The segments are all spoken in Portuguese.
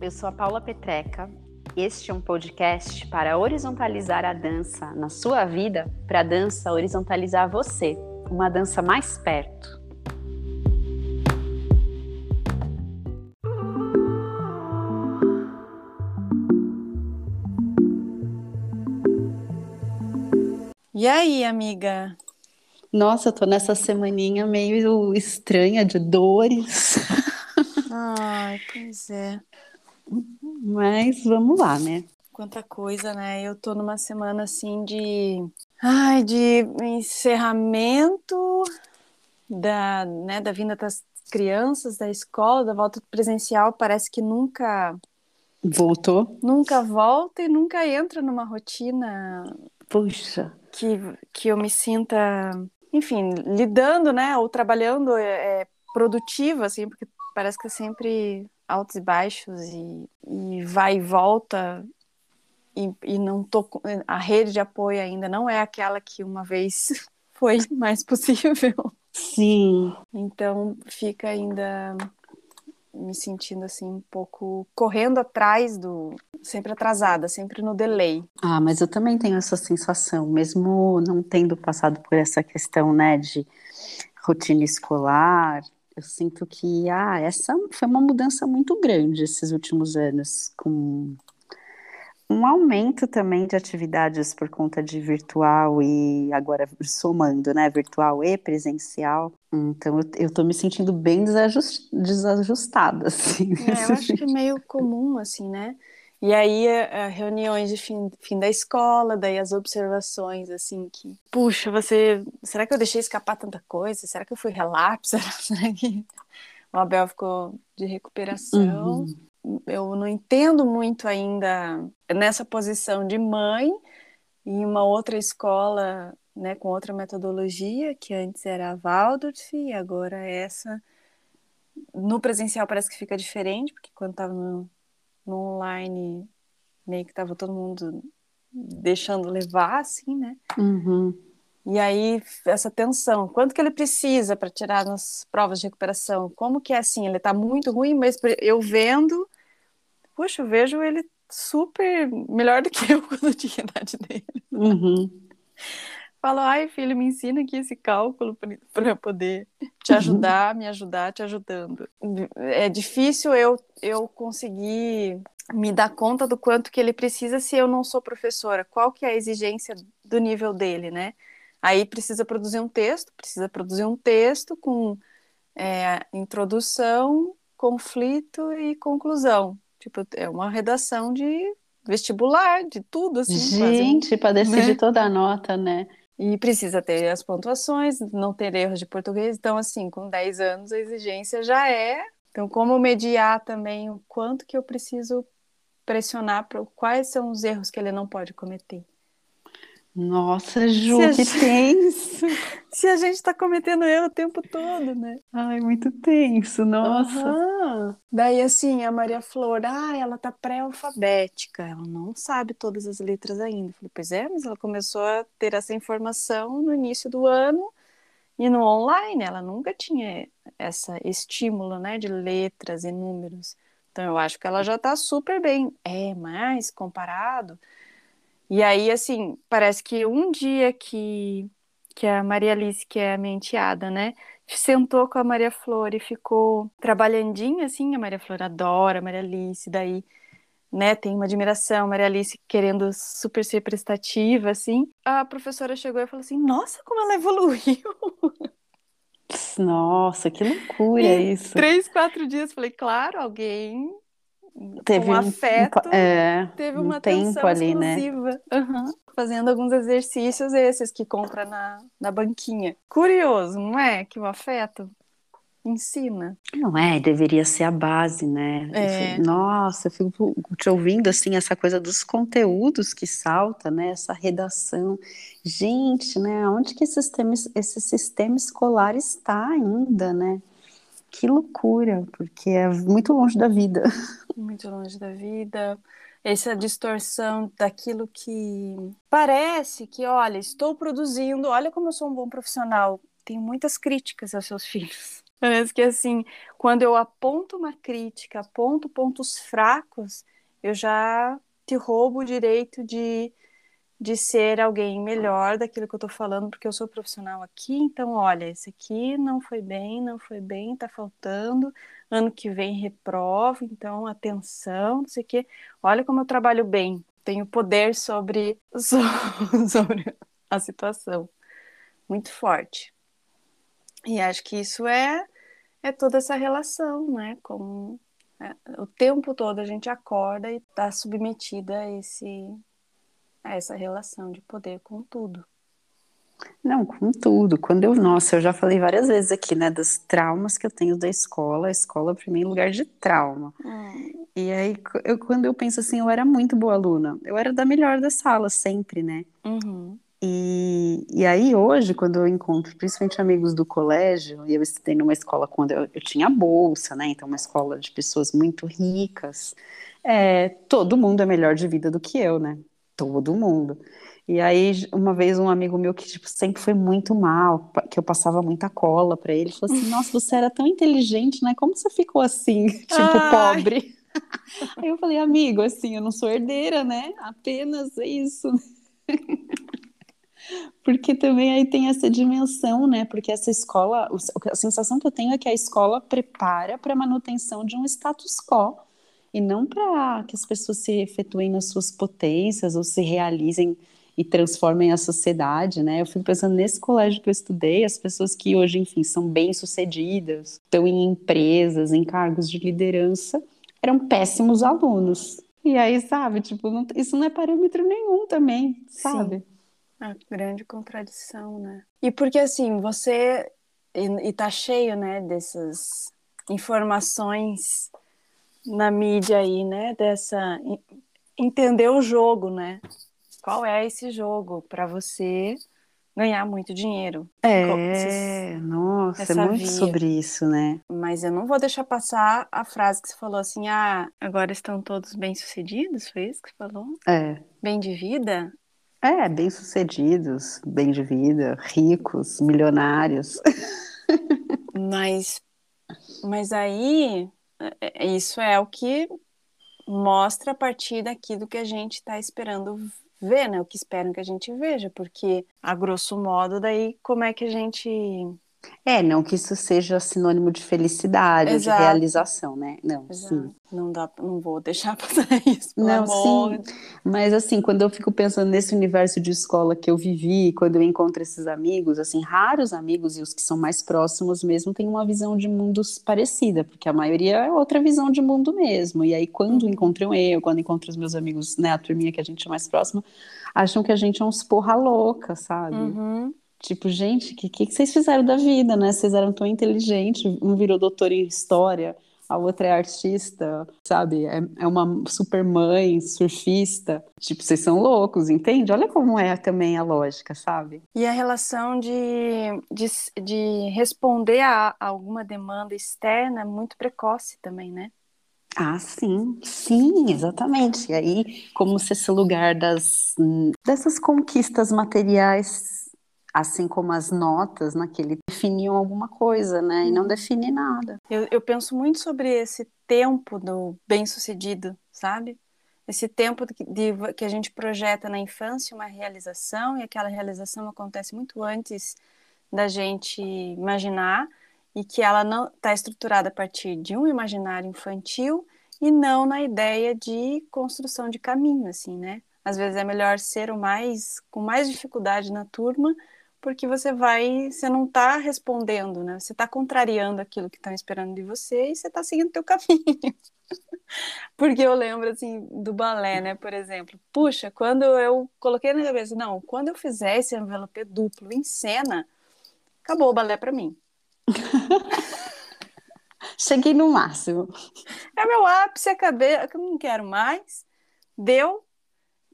Eu sou a Paula Petreca. Este é um podcast para horizontalizar a dança na sua vida, para a dança horizontalizar você, uma dança mais perto. E aí, amiga? Nossa, eu tô nessa semaninha meio estranha de dores. Ai, pois é. Mas vamos lá, né? Quanta coisa, né? Eu tô numa semana assim de. Ai, de encerramento da, né, da vinda das crianças da escola, da volta presencial. Parece que nunca. Voltou? Nunca volta e nunca entra numa rotina. Puxa. Que, que eu me sinta, enfim, lidando, né? Ou trabalhando é, produtiva, assim, porque parece que é sempre altos e baixos e, e vai e volta e, e, não tô a rede de apoio ainda não é aquela que uma vez foi mais possível. Sim. Então fica ainda me sentindo assim um pouco correndo atrás do sempre atrasada, sempre no delay. Ah, mas eu também tenho essa sensação, mesmo não tendo passado por essa questão, né, de rotina escolar, eu sinto que ah, essa foi uma mudança muito grande esses últimos anos, com um aumento também de atividades por conta de virtual e agora somando, né, virtual e presencial. Então eu, eu tô me sentindo bem desajust, desajustada, assim. É, eu acho que é meio comum, assim, né? E aí, uh, reuniões de fim, fim da escola, daí as observações, assim, que, puxa, você, será que eu deixei escapar tanta coisa? Será que eu fui relapso? Será que o Abel ficou de recuperação? Uhum. Eu não entendo muito ainda nessa posição de mãe em uma outra escola, né, com outra metodologia, que antes era a Waldorf e agora essa. No presencial parece que fica diferente, porque quando estava no no online meio que tava todo mundo deixando levar, assim, né? Uhum. E aí, essa tensão, quanto que ele precisa para tirar nas provas de recuperação? Como que é assim? Ele tá muito ruim, mas eu vendo, puxa, eu vejo ele super melhor do que eu quando tinha a idade dele. Uhum. Falo, ai, filho, me ensina aqui esse cálculo para poder te ajudar, me ajudar, te ajudando. É difícil eu, eu conseguir me dar conta do quanto que ele precisa se eu não sou professora. Qual que é a exigência do nível dele, né? Aí precisa produzir um texto, precisa produzir um texto com é, introdução, conflito e conclusão. Tipo, é uma redação de vestibular, de tudo, assim. Gente, para decidir né? toda a nota, né? E precisa ter as pontuações, não ter erros de português. Então, assim, com 10 anos a exigência já é. Então, como mediar também o quanto que eu preciso pressionar para quais são os erros que ele não pode cometer. Nossa, Ju, que gente... tenso! Se a gente está cometendo erro o tempo todo, né? Ai, muito tenso, nossa. Uhum. Daí, assim, a Maria Flor, ah, ela tá pré-alfabética, ela não sabe todas as letras ainda. Eu falei, pois é, mas ela começou a ter essa informação no início do ano e no online, ela nunca tinha essa estímulo, né, de letras e números. Então, eu acho que ela já tá super bem. É, mas comparado e aí, assim, parece que um dia que, que a Maria Alice, que é a minha enteada, né, sentou com a Maria Flor e ficou trabalhandinha, assim, a Maria Flor adora a Maria Alice, daí, né, tem uma admiração, a Maria Alice querendo super ser prestativa, assim. A professora chegou e falou assim, nossa, como ela evoluiu! Nossa, que loucura em isso! Três, quatro dias, falei, claro, alguém teve um, afeto, um, é, teve um uma tempo atenção ali, né? exclusiva. Uhum. Fazendo alguns exercícios esses que compra na, na banquinha. Curioso, não é? Que o afeto ensina. Não é, deveria ser a base, né? É. Nossa, eu fico te ouvindo assim, essa coisa dos conteúdos que salta, né? Essa redação. Gente, né? Onde que esse sistema, esse sistema escolar está ainda, né? Que loucura, porque é muito longe da vida. Muito longe da vida. Essa distorção daquilo que parece que, olha, estou produzindo, olha como eu sou um bom profissional. Tenho muitas críticas aos seus filhos. Parece que assim, quando eu aponto uma crítica, aponto pontos fracos, eu já te roubo o direito de, de ser alguém melhor daquilo que eu tô falando, porque eu sou profissional aqui, então olha, esse aqui não foi bem, não foi bem, tá faltando, ano que vem reprova, então atenção, não sei o quê. Olha como eu trabalho bem, tenho poder sobre, sobre a situação. Muito forte. E acho que isso é, é toda essa relação, né? Como é, o tempo todo a gente acorda e está submetida a, esse, essa relação de poder com tudo. Não, com tudo. Quando eu, nossa, eu já falei várias vezes aqui, né, dos traumas que eu tenho da escola. A escola, para mim, é lugar de trauma. Hum. E aí, eu, quando eu penso assim, eu era muito boa aluna. Eu era da melhor da sala, sempre, né? Uhum. E, e aí hoje, quando eu encontro principalmente amigos do colégio, e eu estudei numa escola quando eu, eu tinha bolsa, né? Então, uma escola de pessoas muito ricas. É, todo mundo é melhor de vida do que eu, né? Todo mundo. E aí, uma vez, um amigo meu que tipo, sempre foi muito mal, que eu passava muita cola para ele, falou assim: Nossa, você era tão inteligente, né? Como você ficou assim, tipo, Ai. pobre? Aí eu falei, amigo, assim, eu não sou herdeira, né? Apenas é isso. Porque também aí tem essa dimensão, né? Porque essa escola, a sensação que eu tenho é que a escola prepara para a manutenção de um status quo e não para que as pessoas se efetuem nas suas potências ou se realizem e transformem a sociedade, né? Eu fico pensando nesse colégio que eu estudei, as pessoas que hoje, enfim, são bem-sucedidas, estão em empresas, em cargos de liderança, eram péssimos alunos. E aí, sabe, tipo, não, isso não é parâmetro nenhum também, sabe? Sim. A grande contradição, né? E porque assim, você e, e tá cheio, né, dessas informações na mídia aí, né, dessa entender o jogo, né? Qual é esse jogo para você ganhar muito dinheiro? É, Esse, nossa, é muito via. sobre isso, né? Mas eu não vou deixar passar a frase que você falou assim: "Ah, agora estão todos bem-sucedidos", foi isso que você falou? É. Bem de vida? É, bem-sucedidos, bem de vida, ricos, milionários. mas, mas aí, isso é o que mostra a partir daquilo que a gente está esperando ver, né? O que esperam que a gente veja, porque, a grosso modo, daí como é que a gente é, não que isso seja sinônimo de felicidade, Exato. de realização, né? Não, Exato. sim. Não dá, não vou deixar passar isso, não, amor. sim. Mas assim, quando eu fico pensando nesse universo de escola que eu vivi, quando eu encontro esses amigos, assim, raros amigos e os que são mais próximos mesmo têm uma visão de mundos parecida, porque a maioria é outra visão de mundo mesmo. E aí quando Uhum. encontram eu, quando encontro os meus amigos, né, a turminha que a gente é mais próxima, acham que a gente é uns porra louca, sabe? Uhum. Tipo, gente, o que, que vocês fizeram da vida, né? Vocês eram tão inteligentes, um virou doutor em história, a outra é artista, sabe? É, é uma super mãe, surfista. Tipo, vocês são loucos, entende? Olha como é também a lógica, sabe? E a relação de, de, de responder a, a alguma demanda externa é muito precoce também, né? Ah, sim, sim, exatamente. E aí, como se esse lugar das, dessas conquistas materiais assim como as notas naquele definiam alguma coisa, né? E não define nada. Eu, eu penso muito sobre esse tempo do bem-sucedido, sabe? Esse tempo de, de, que a gente projeta na infância uma realização e aquela realização acontece muito antes da gente imaginar e que ela não está estruturada a partir de um imaginário infantil e não na ideia de construção de caminho, assim, né? Às vezes é melhor ser o mais com mais dificuldade na turma porque você vai, você não está respondendo, né? Você está contrariando aquilo que estão esperando de você e você está seguindo o teu caminho. porque eu lembro assim do balé, né, por exemplo. Puxa, quando eu coloquei na cabeça, não, quando eu fizer esse envelope duplo em cena, acabou o balé para mim. Cheguei no máximo. É meu ápice, acabei, eu não quero mais. Deu.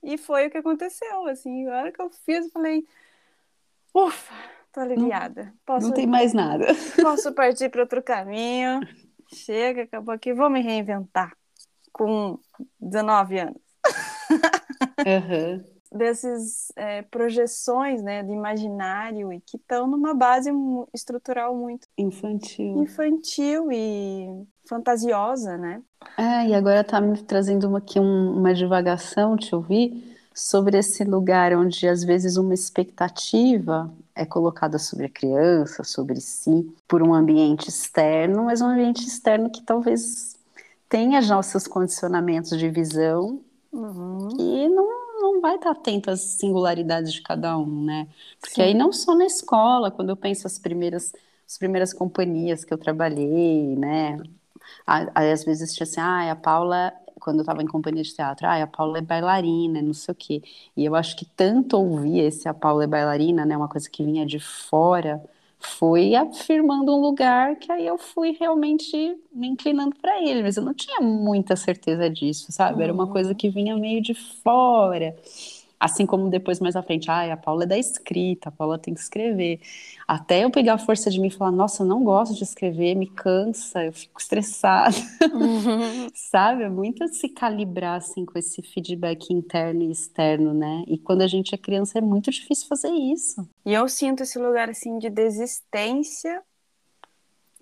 E foi o que aconteceu, assim, a hora que eu fiz, eu falei, ufa, tô aliviada. Posso, não tem mais nada. Posso partir para outro caminho. Chega, acabou aqui, vou me reinventar com 19 anos. Uhum desses é, projeções né, de imaginário e que estão numa base estrutural muito infantil, infantil e fantasiosa, né? É, e agora está me trazendo aqui um, uma divagação, te ouvir, sobre esse lugar onde às vezes uma expectativa é colocada sobre a criança, sobre si, por um ambiente externo, mas um ambiente externo que talvez tenha já os seus condicionamentos de visão uhum. e não não vai estar atento às singularidades de cada um, né? Porque Sim. aí não só na escola, quando eu penso as primeiras, as primeiras companhias que eu trabalhei, né? Aí, às vezes tinha assim, ah, a Paula, quando eu estava em companhia de teatro, ah, a Paula é bailarina, não sei o quê. E eu acho que tanto ouvir esse a Paula é bailarina, né? Uma coisa que vinha de fora, foi afirmando um lugar que aí eu fui realmente me inclinando para ele, mas eu não tinha muita certeza disso, sabe? Era uma coisa uhum. que vinha meio de fora. Assim como depois, mais à frente, ah, a Paula é da escrita, a Paula tem que escrever. Até eu pegar a força de mim e falar, nossa, eu não gosto de escrever, me cansa, eu fico estressada. Uhum. Sabe? É muito se calibrar, assim, com esse feedback interno e externo, né? E quando a gente é criança é muito difícil fazer isso. E eu sinto esse lugar, assim, de desistência.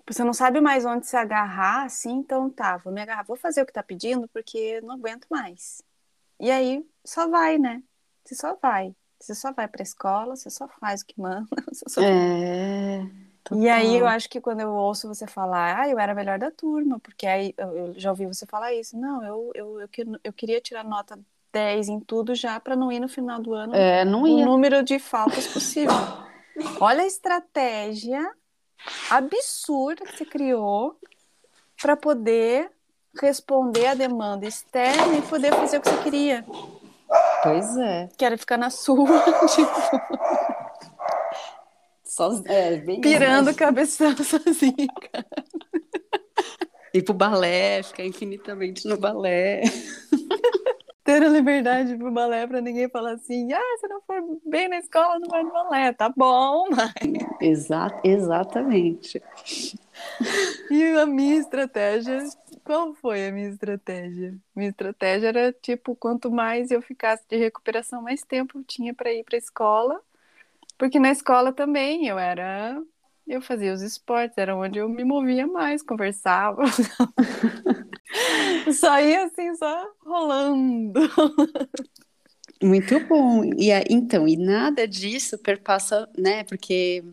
Você não sabe mais onde se agarrar, assim, então tá, vou me agarrar, vou fazer o que tá pedindo, porque não aguento mais. E aí, só vai, né? Você só vai. Você só vai para a escola, você só faz o que manda. Só... É. Total. E aí eu acho que quando eu ouço você falar, ah, eu era a melhor da turma, porque aí eu já ouvi você falar isso. Não, eu, eu, eu, eu queria tirar nota 10 em tudo já para não ir no final do ano é, não ia. o número de faltas possível. Olha a estratégia absurda que você criou para poder responder a demanda externa e poder fazer o que você queria. Pois é. Quero ficar na sua, tipo. Só, é, bem Pirando a cabeça sozinha, cara. Ir pro balé, ficar infinitamente no balé. Ter a liberdade pro balé pra ninguém falar assim, ah, se não for bem na escola, não vai no balé. Tá bom, mas... Exa exatamente. E a minha estratégia qual foi a minha estratégia? Minha estratégia era tipo, quanto mais eu ficasse de recuperação, mais tempo eu tinha para ir para a escola, porque na escola também eu era, eu fazia os esportes, era onde eu me movia mais, conversava. só ia assim, só rolando. Muito bom. E então, e nada disso perpassa, né? Porque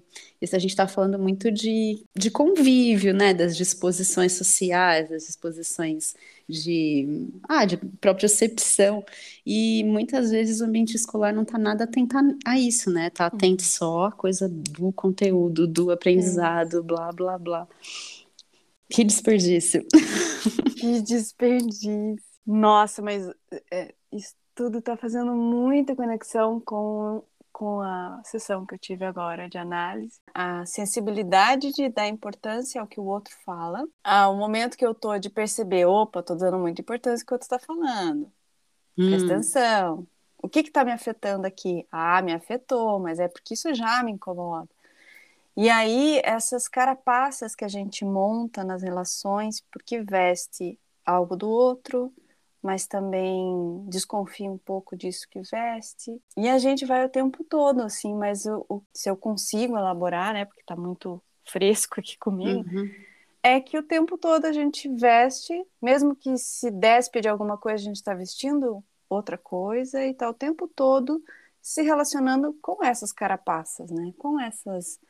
isso a gente está falando muito de, de convívio, né? Das disposições sociais, das disposições de, ah, de propriocepção. E muitas vezes o ambiente escolar não está nada atento a isso, né? Está atento só à coisa do conteúdo, do aprendizado, é. blá, blá, blá. Que desperdício. Que desperdício. Nossa, mas é, isso tudo está fazendo muita conexão com, com a sessão que eu tive agora de análise. A sensibilidade de dar importância ao que o outro fala. Ao momento que eu tô de perceber, opa, tô dando muita importância ao que o outro está falando. Hum. Presta atenção. O que está me afetando aqui? Ah, me afetou, mas é porque isso já me incomoda. E aí, essas carapaças que a gente monta nas relações, porque veste algo do outro, mas também desconfia um pouco disso que veste. E a gente vai o tempo todo, assim, mas o, o se eu consigo elaborar, né, porque está muito fresco aqui comigo, uhum. é que o tempo todo a gente veste, mesmo que se despe de alguma coisa, a gente está vestindo outra coisa e está o tempo todo se relacionando com essas carapaças, né, com essas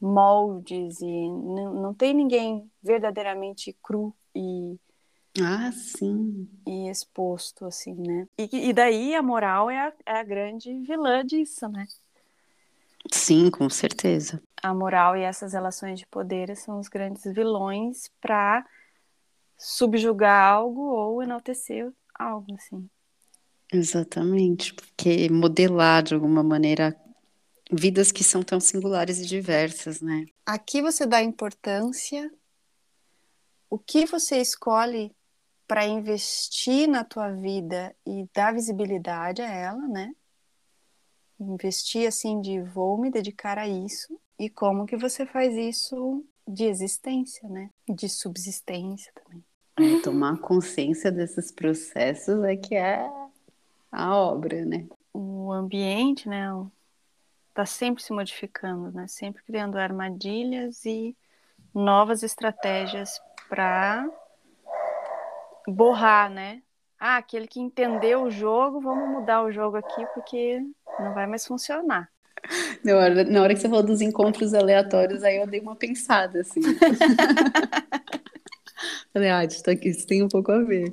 moldes e não, não tem ninguém verdadeiramente cru e ah, sim. E exposto, assim, né? E, e daí a moral é a, é a grande vilã disso, né? Sim, com certeza. A moral e essas relações de poder são os grandes vilões para subjugar algo ou enaltecer algo, assim. Exatamente, porque modelar de alguma maneira vidas que são tão singulares e diversas, né? Aqui você dá importância, o que você escolhe para investir na tua vida e dar visibilidade a ela, né? Investir assim de vou me dedicar a isso e como que você faz isso de existência, né? De subsistência também. É, tomar consciência desses processos é que é a obra, né? O ambiente, né? Está sempre se modificando, né? Sempre criando armadilhas e novas estratégias para borrar, né? Ah, aquele que entendeu o jogo, vamos mudar o jogo aqui porque não vai mais funcionar. Na hora, na hora que você falou dos encontros aleatórios, aí eu dei uma pensada, assim. Falei, ah, isso, aqui, isso tem um pouco a ver.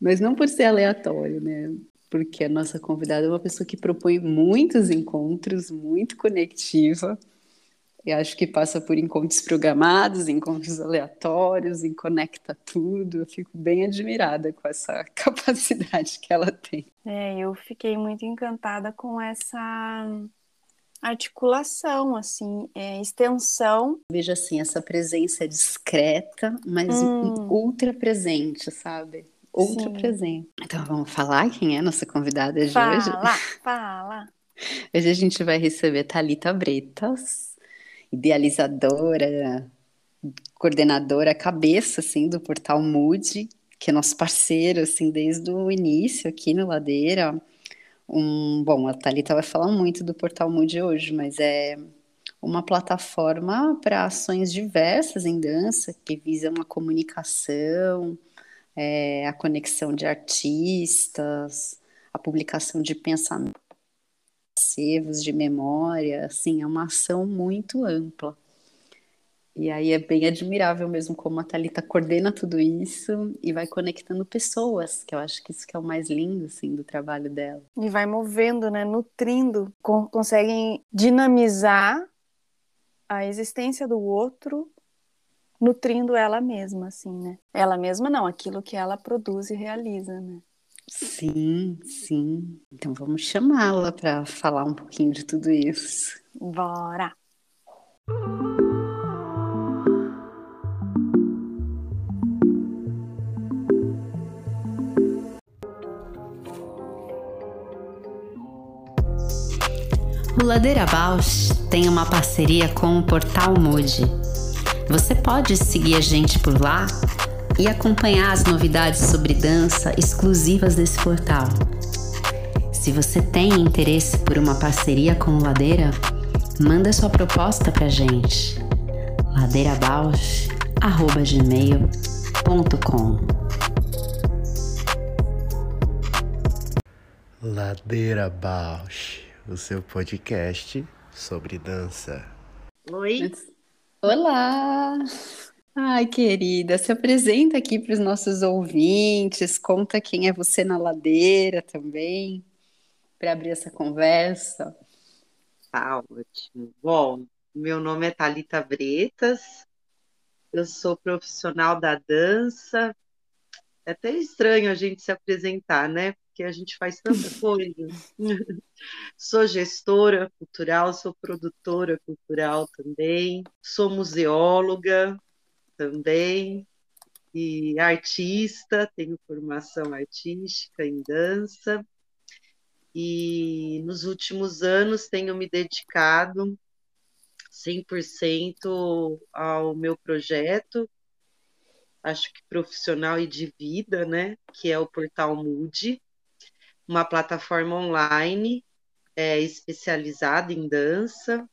Mas não por ser aleatório, né? Porque a nossa convidada é uma pessoa que propõe muitos encontros, muito conectiva. E acho que passa por encontros programados, encontros aleatórios, e conecta tudo. Eu fico bem admirada com essa capacidade que ela tem. É, eu fiquei muito encantada com essa articulação, assim, é, extensão. Veja assim, essa presença discreta, mas hum. ultra presente, sabe? Ultra Sim. presente. Então vamos falar quem é a nossa convidada de fala, hoje? Fala, fala. Hoje a gente vai receber Talita Bretas, idealizadora, coordenadora, cabeça assim do portal Mood, que é nosso parceiro assim desde o início aqui no Ladeira. Um, bom, a Thalita vai falar muito do Portal Mood hoje, mas é uma plataforma para ações diversas em dança que visam a comunicação, é, a conexão de artistas, a publicação de pensamentos, de memória, assim, é uma ação muito ampla. E aí é bem admirável mesmo como a Thalita coordena tudo isso e vai conectando pessoas, que eu acho que isso que é o mais lindo, assim, do trabalho dela. E vai movendo, né, nutrindo, conseguem dinamizar a existência do outro, nutrindo ela mesma, assim, né? Ela mesma não, aquilo que ela produz e realiza, né? Sim, sim. Então vamos chamá-la para falar um pouquinho de tudo isso. Bora! O Ladeira Bausch tem uma parceria com o Portal Mood. Você pode seguir a gente por lá e acompanhar as novidades sobre dança exclusivas desse portal. Se você tem interesse por uma parceria com o Ladeira, manda sua proposta pra gente. ladeirabausch@gmail.com Ladeira Bausch o seu podcast sobre dança. Oi. Olá! Ai, querida, se apresenta aqui para os nossos ouvintes, conta quem é você na ladeira também, para abrir essa conversa. Tá ótimo. Bom, meu nome é Talita Bretas, eu sou profissional da dança. É até estranho a gente se apresentar, né? porque a gente faz tanta coisa. sou gestora cultural, sou produtora cultural também, sou museóloga também, e artista, tenho formação artística em dança, e nos últimos anos tenho me dedicado 100% ao meu projeto, acho que profissional e de vida, né, que é o Portal Mood, uma plataforma online é, especializada em dança,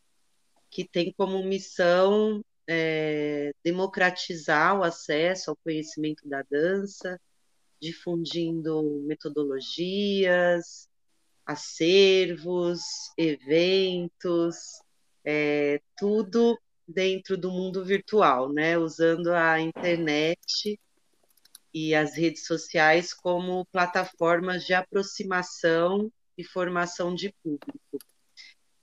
que tem como missão é, democratizar o acesso ao conhecimento da dança, difundindo metodologias, acervos, eventos, é, tudo dentro do mundo virtual, né? Usando a internet e as redes sociais como plataformas de aproximação e formação de público.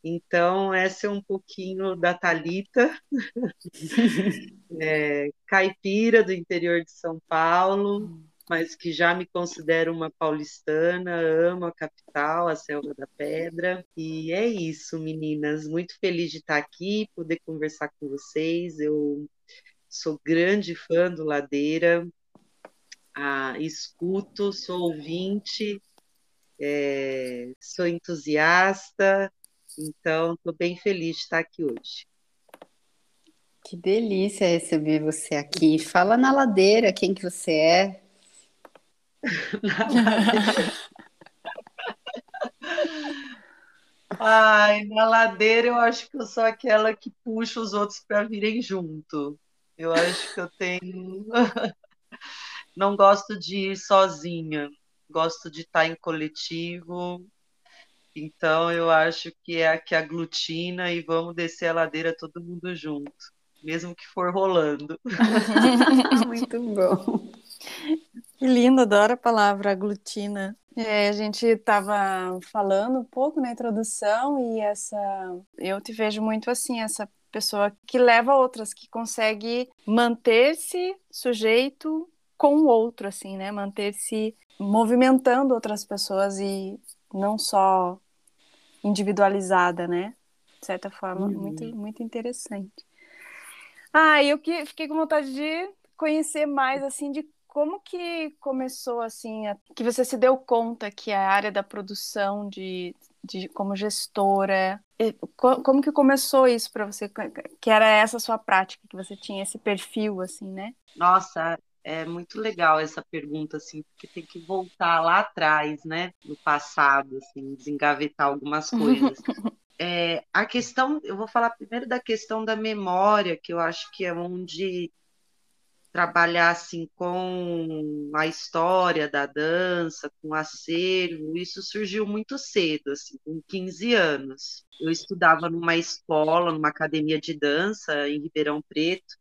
Então, essa é um pouquinho da Talita, é, caipira do interior de São Paulo, mas que já me considero uma paulistana, amo a capital, a Selva da Pedra. E é isso, meninas. Muito feliz de estar aqui, poder conversar com vocês. Eu sou grande fã do Ladeira, ah, escuto, sou ouvinte, é, sou entusiasta, então estou bem feliz de estar aqui hoje. Que delícia receber você aqui. Fala na ladeira quem que você é. Ai, na ladeira eu acho que eu sou aquela que puxa os outros para virem junto. Eu acho que eu tenho. Não gosto de ir sozinha, gosto de estar em coletivo. Então eu acho que é a que aglutina e vamos descer a ladeira todo mundo junto, mesmo que for rolando. Muito bom. Que lindo, adoro a palavra aglutina. É, a gente estava falando um pouco na introdução e essa eu te vejo muito assim, essa pessoa que leva outras, que consegue manter-se sujeito com o outro, assim, né? Manter-se movimentando outras pessoas e não só individualizada, né? De certa forma, uhum. muito, muito interessante. Ah, eu que fiquei com vontade de conhecer mais, assim, de como que começou assim, que você se deu conta que a área da produção de, de como gestora, como que começou isso para você, que era essa sua prática, que você tinha esse perfil assim, né? Nossa, é muito legal essa pergunta assim, porque tem que voltar lá atrás, né, no passado, assim, desengavetar algumas coisas. É, a questão, eu vou falar primeiro da questão da memória, que eu acho que é onde trabalhar assim com a história da dança, com o acervo, isso surgiu muito cedo, assim, com 15 anos. Eu estudava numa escola, numa academia de dança em Ribeirão Preto,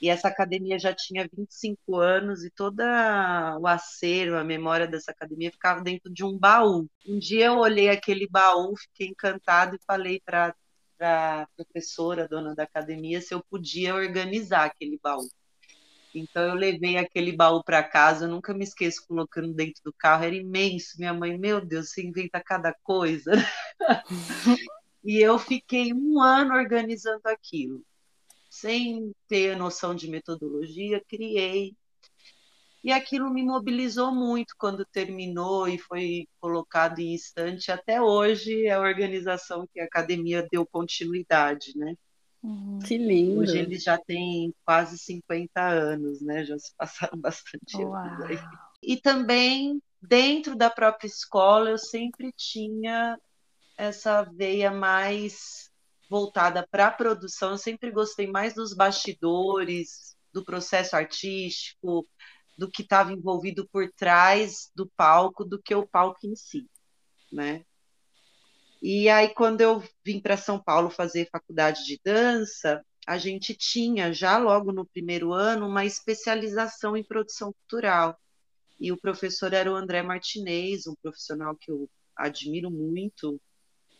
e essa academia já tinha 25 anos e todo o acervo, a memória dessa academia ficava dentro de um baú. Um dia eu olhei aquele baú, fiquei encantado e falei para a professora, dona da academia, se eu podia organizar aquele baú. Então eu levei aquele baú para casa, eu nunca me esqueço colocando dentro do carro, era imenso. Minha mãe, meu Deus, você inventa cada coisa. e eu fiquei um ano organizando aquilo, sem ter noção de metodologia, criei. E aquilo me mobilizou muito quando terminou e foi colocado em estante. Até hoje é a organização que a academia deu continuidade, né? Uhum. Que lindo. Hoje eles já têm quase 50 anos, né? Já se passaram bastante Uau. anos aí. E também, dentro da própria escola, eu sempre tinha essa veia mais voltada para a produção. Eu sempre gostei mais dos bastidores, do processo artístico, do que estava envolvido por trás do palco, do que o palco em si, né? E aí, quando eu vim para São Paulo fazer faculdade de dança, a gente tinha já logo no primeiro ano uma especialização em produção cultural. E o professor era o André Martinez, um profissional que eu admiro muito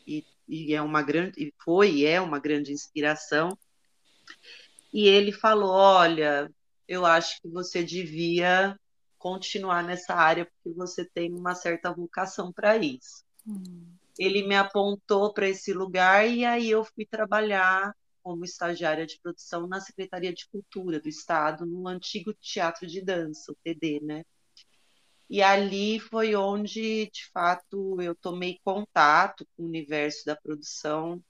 e, e é uma grande, foi e é uma grande inspiração. E ele falou: Olha, eu acho que você devia continuar nessa área porque você tem uma certa vocação para isso. Hum ele me apontou para esse lugar e aí eu fui trabalhar como estagiária de produção na Secretaria de Cultura do Estado, no antigo Teatro de Dança, o TD, né? E ali foi onde, de fato, eu tomei contato com o universo da produção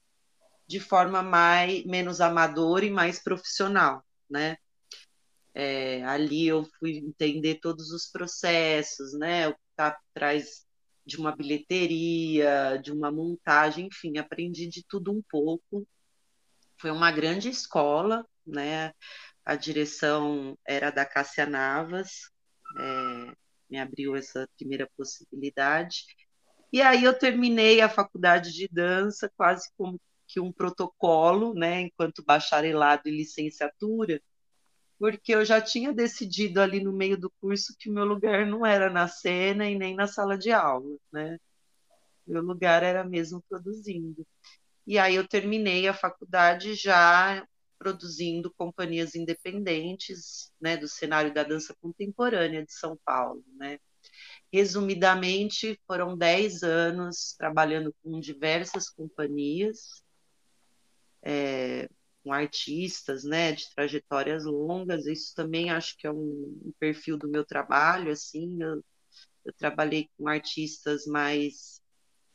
de forma mais menos amadora e mais profissional, né? É, ali eu fui entender todos os processos, né? O que está por trás de uma bilheteria, de uma montagem, enfim, aprendi de tudo um pouco. Foi uma grande escola, né? A direção era da Cássia Navas, é, me abriu essa primeira possibilidade. E aí eu terminei a faculdade de dança quase como que um protocolo, né, enquanto bacharelado e licenciatura, porque eu já tinha decidido ali no meio do curso que o meu lugar não era na cena e nem na sala de aula, né? Meu lugar era mesmo produzindo. E aí eu terminei a faculdade já produzindo companhias independentes, né, do cenário da dança contemporânea de São Paulo, né. Resumidamente, foram 10 anos trabalhando com diversas companhias, é, com artistas, né, de trajetórias longas. Isso também acho que é um, um perfil do meu trabalho, assim. Eu, eu, trabalhei com artistas mais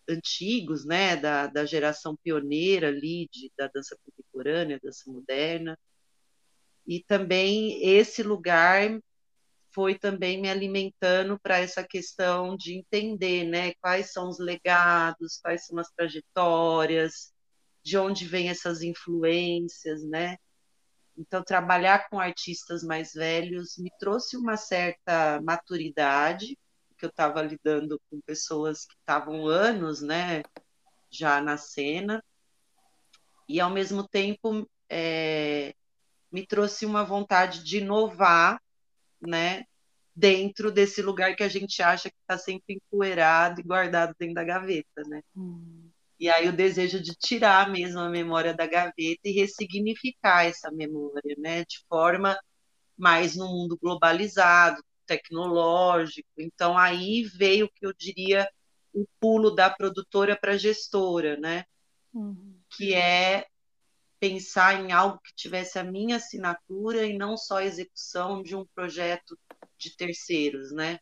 antigos, né, da, da geração pioneira ali de, da dança contemporânea, dança moderna. E também esse lugar foi também me alimentando para essa questão de entender, né, quais são os legados, quais são as trajetórias, de onde vêm essas influências, né? Então, trabalhar com artistas mais velhos me trouxe uma certa maturidade, porque eu estava lidando com pessoas que estavam anos, né, já na cena, e ao mesmo tempo é, me trouxe uma vontade de inovar né, dentro desse lugar que a gente acha que está sempre empoeirado e guardado dentro da gaveta, né? Hum. E aí o desejo de tirar mesmo a memória da gaveta e ressignificar essa memória, né, de forma mais no mundo globalizado, tecnológico. Então aí veio que eu diria o pulo da produtora para a gestora, né? Uhum. Que é pensar em algo que tivesse a minha assinatura e não só a execução de um projeto de terceiros, né?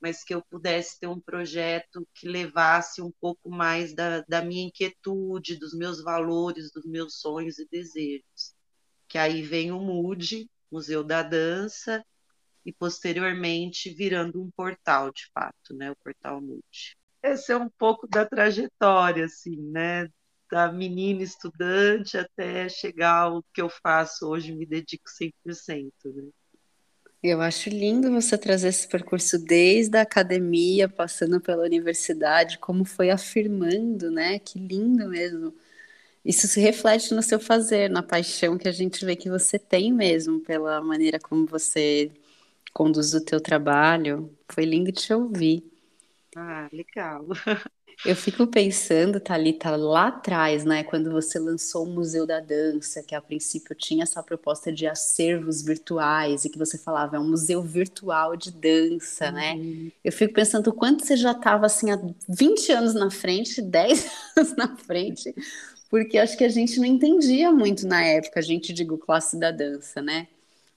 Mas que eu pudesse ter um projeto que levasse um pouco mais da, da minha inquietude, dos meus valores, dos meus sonhos e desejos. Que aí vem o MUD, Museu da Dança, e posteriormente virando um portal, de fato, né? O portal MUD. Esse é um pouco da trajetória, assim, né? da menina estudante até chegar ao que eu faço hoje, me dedico 100%. Né? Eu acho lindo você trazer esse percurso desde a academia, passando pela universidade, como foi afirmando, né? Que lindo mesmo. Isso se reflete no seu fazer, na paixão que a gente vê que você tem mesmo pela maneira como você conduz o teu trabalho. Foi lindo te ouvir. Ah, legal. Eu fico pensando, Thalita, lá atrás, né, quando você lançou o Museu da Dança, que a princípio tinha essa proposta de acervos virtuais e que você falava, é um museu virtual de dança, né? uhum. né? Eu fico pensando o quanto você já estava assim há 20 anos na frente, 10 anos na frente, porque acho que a gente não entendia muito na época, a gente digo classe da dança, né?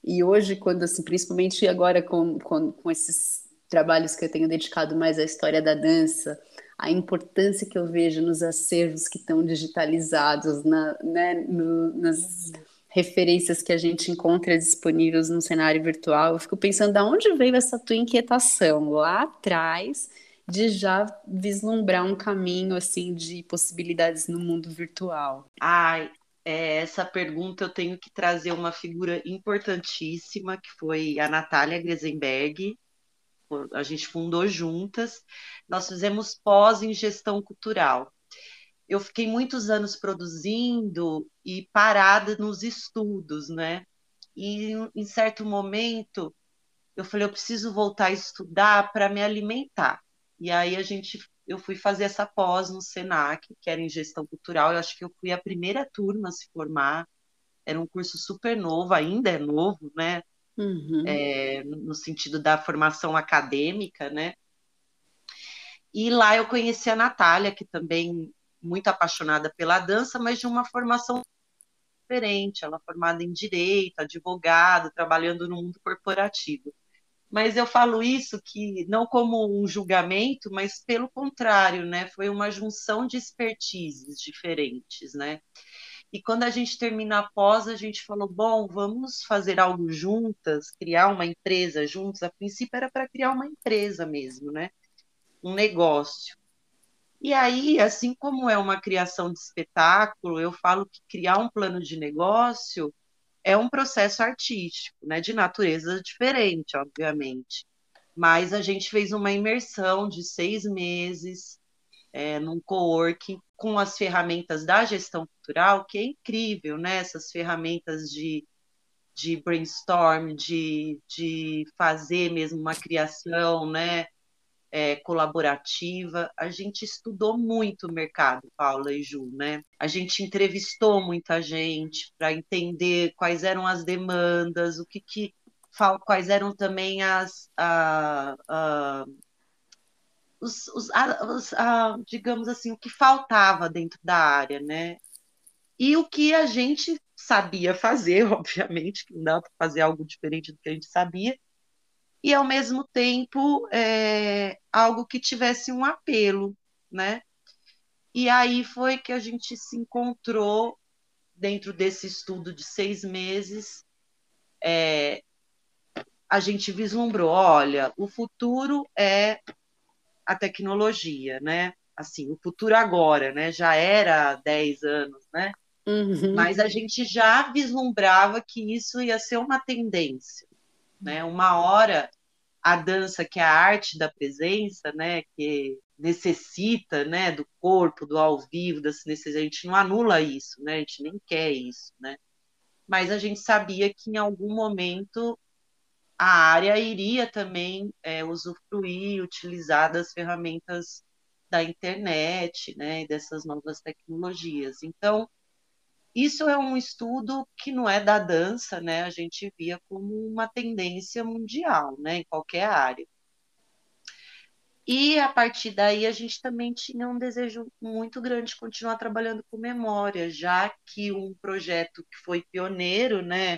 E hoje, quando assim, principalmente agora com, com, com esses trabalhos que eu tenho dedicado mais à história da dança, a importância que eu vejo nos acervos que estão digitalizados, na, né, no, nas referências que a gente encontra disponíveis no cenário virtual. Eu fico pensando, de onde veio essa tua inquietação lá atrás de já vislumbrar um caminho assim de possibilidades no mundo virtual? Ai, é, essa pergunta eu tenho que trazer uma figura importantíssima que foi a Natália Gresenberg, a gente fundou juntas, nós fizemos pós em gestão cultural. Eu fiquei muitos anos produzindo e parada nos estudos, né? E em certo momento eu falei, eu preciso voltar a estudar para me alimentar. E aí a gente, eu fui fazer essa pós no Senac, que era em gestão cultural. Eu acho que eu fui a primeira turma a se formar. Era um curso super novo, ainda é novo, né? uhum. é, no sentido da formação acadêmica, né? E lá eu conheci a Natália, que também muito apaixonada pela dança, mas de uma formação diferente. Ela é formada em direito, advogado, trabalhando no mundo corporativo. Mas eu falo isso que não como um julgamento, mas pelo contrário, né? Foi uma junção de expertises diferentes, né? E quando a gente termina a pós, a gente falou: bom, vamos fazer algo juntas, criar uma empresa juntos. A princípio era para criar uma empresa mesmo, né? Um negócio. E aí, assim como é uma criação de espetáculo, eu falo que criar um plano de negócio é um processo artístico, né? De natureza diferente, obviamente. Mas a gente fez uma imersão de seis meses é, num coworking com as ferramentas da gestão cultural, que é incrível, né? Essas ferramentas de, de brainstorm, de, de fazer mesmo uma criação, né? É, colaborativa. A gente estudou muito o mercado, Paula e Ju, né? A gente entrevistou muita gente para entender quais eram as demandas, o que, que quais eram também as a, a, os, os, os a, digamos assim o que faltava dentro da área, né? E o que a gente sabia fazer, obviamente, que não dá para fazer algo diferente do que a gente sabia, e ao mesmo tempo é, algo que tivesse um apelo, né? E aí foi que a gente se encontrou dentro desse estudo de seis meses. É, a gente vislumbrou, olha, o futuro é a tecnologia, né? Assim, o futuro agora, né? Já era há 10 anos, né? Uhum. Mas a gente já vislumbrava que isso ia ser uma tendência, né? Uma hora a dança, que é a arte da presença, né? Que necessita, né? Do corpo, do ao vivo, da necessidade. A gente não anula isso, né? A gente nem quer isso, né? Mas a gente sabia que em algum momento a área iria também é, usufruir, utilizar das ferramentas da internet, né, dessas novas tecnologias. Então, isso é um estudo que não é da dança, né? A gente via como uma tendência mundial, né? Em qualquer área. E a partir daí a gente também tinha um desejo muito grande de continuar trabalhando com memória, já que um projeto que foi pioneiro, né?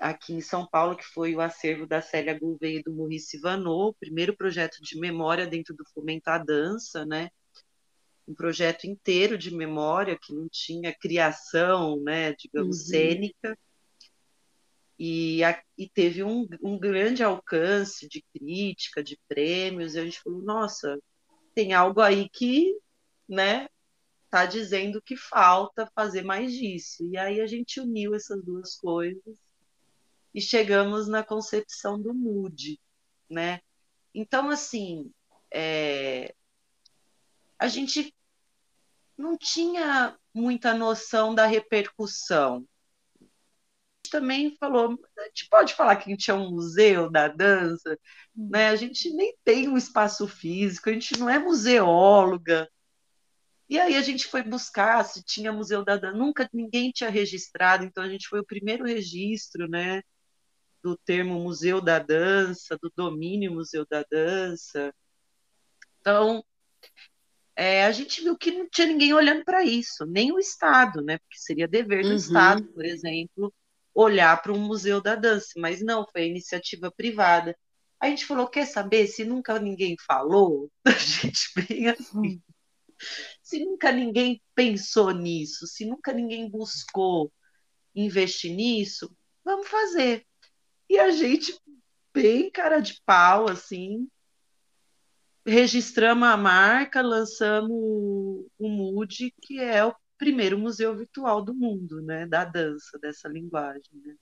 Aqui em São Paulo, que foi o acervo da Célia Gouveia e do Maurice Vanot, o primeiro projeto de memória dentro do Fomento à Dança, né? Um projeto inteiro de memória que não tinha criação, né, digamos, uhum. cênica, e, a, e teve um, um, grande alcance de crítica, de prêmios, e a gente falou, nossa, tem algo aí que, né, tá dizendo que falta fazer mais disso. E aí a gente uniu essas duas coisas e chegamos na concepção do mood, né? Então, assim, é, a gente não tinha muita noção da repercussão. A gente também falou, a gente pode falar que a gente é um museu da dança, hum. né? A gente nem tem um espaço físico, a gente não é museóloga. E aí a gente foi buscar se tinha museu da dança, nunca ninguém tinha registrado, então a gente foi o primeiro registro, né? do termo Museu da Dança, do domínio Museu da Dança. Então, é, a gente viu que não tinha ninguém olhando para isso, nem o Estado, né? Porque seria dever do uhum. Estado, por exemplo, olhar para um museu da dança, mas não, foi iniciativa privada. A gente falou, quer saber, se nunca ninguém falou, a gente bem assim, se nunca ninguém pensou nisso, se nunca ninguém buscou investir nisso, vamos fazer. E a gente, bem cara de pau, assim, registramos a marca, lançamos o, Mood, que é o primeiro museu virtual do mundo, né, da dança, dessa linguagem. Né?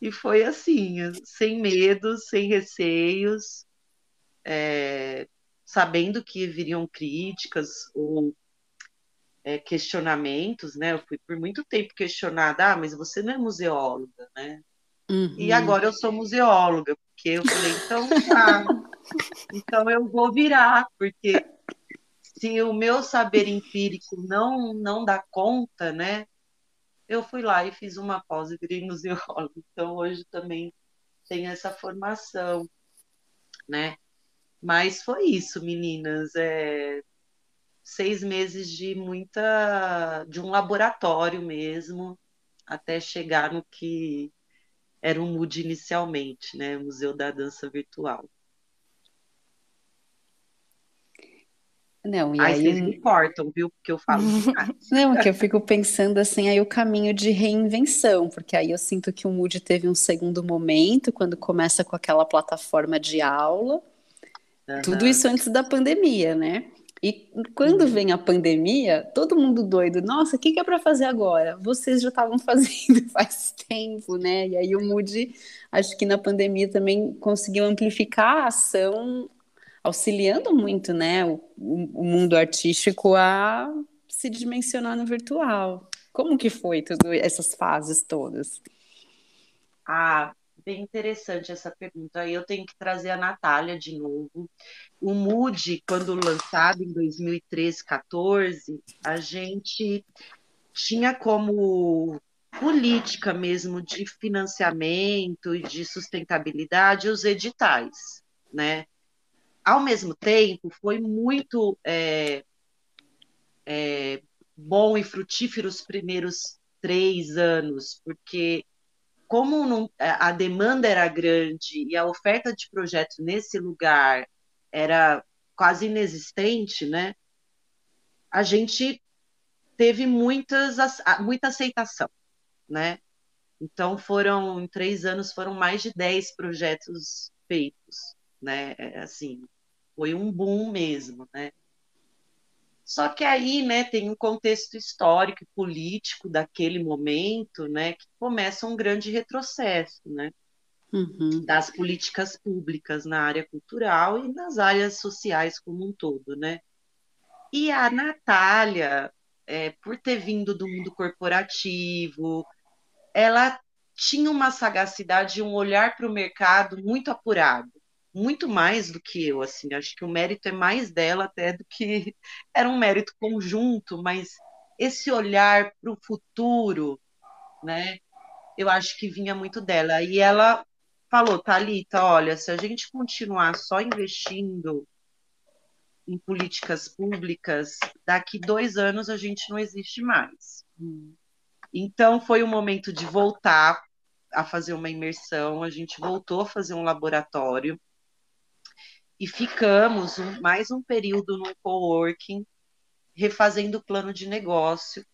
E foi assim, sem medos, sem receios, é, sabendo que viriam críticas ou é, questionamentos, né? Eu fui por muito tempo questionada, ah, mas você não é museóloga, né? Uhum. E agora eu sou museóloga, eu falei, então tá, então eu vou virar, porque se o meu saber empírico não não dá conta, né? Eu fui lá e fiz uma pós e virei museóloga. Então hoje também tenho essa formação, né? Mas foi isso, meninas. É, seis meses de muita, de um laboratório mesmo, até chegar no que era um MUD inicialmente, né? Museu da Dança Virtual. Não, e aí, aí vocês me cortam, viu? Porque eu falo. Não, que eu fico pensando assim, aí o caminho de reinvenção, porque aí eu sinto que o Mood teve um segundo momento, quando começa com aquela plataforma de aula. Uhum. Tudo isso antes da pandemia, né? E quando vem a pandemia, todo mundo doido, nossa, o que, que é para fazer agora? Vocês já estavam fazendo faz tempo, né? E aí o Moody, acho que na pandemia também conseguiu amplificar a ação, auxiliando muito, né, o, o mundo artístico a se dimensionar no virtual. Como que foi tudo essas fases todas? Ah, bem interessante essa pergunta. Aí eu tenho que trazer a Natália de novo. O Mood, quando lançado em 2013, 14, a gente tinha como política mesmo de financiamento e de sustentabilidade os editais, né? Ao mesmo tempo, foi muito é, é, bom e frutífero os primeiros três anos, porque como não, a demanda era grande e a oferta de projetos nesse lugar era quase inexistente, né? A gente teve muitas, muita aceitação, né? Então foram em três anos foram mais de dez projetos feitos, né? É, assim, foi um boom mesmo, né? Só que aí, né, tem um contexto histórico e político daquele momento, né, que começa um grande retrocesso, né, uhum. das políticas públicas na área cultural e nas áreas sociais como um todo, né. E a Natália, é, por ter vindo do mundo corporativo, ela tinha uma sagacidade, um olhar para o mercado muito apurado muito mais do que eu, assim, acho que o mérito é mais dela até do que era um mérito conjunto, mas esse olhar para o futuro, né, eu acho que vinha muito dela. E ela falou, Thalita, olha, se a gente continuar só investindo em políticas públicas, daqui dois anos a gente não existe mais. Hum. Então foi o momento de voltar a fazer uma imersão, a gente voltou a fazer um laboratório e ficamos um, mais um período no coworking, refazendo o plano de negócio,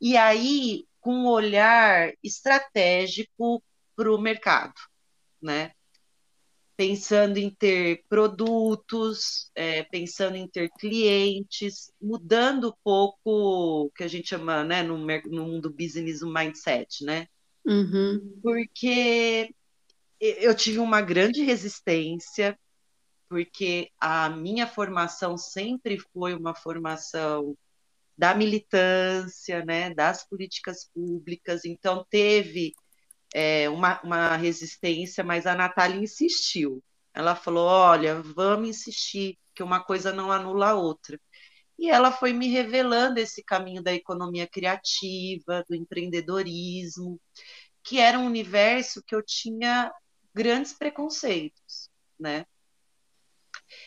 e aí com um olhar estratégico para o mercado, né? Pensando em ter produtos, é, pensando em ter clientes, mudando um pouco o que a gente chama, né, no, no mundo business, o mindset, né? Uhum. Porque eu tive uma grande resistência, porque a minha formação sempre foi uma formação da militância, né, das políticas públicas, então teve é, uma, uma resistência, mas a Natália insistiu. Ela falou: olha, vamos insistir, que uma coisa não anula a outra. E ela foi me revelando esse caminho da economia criativa, do empreendedorismo, que era um universo que eu tinha grandes preconceitos, né?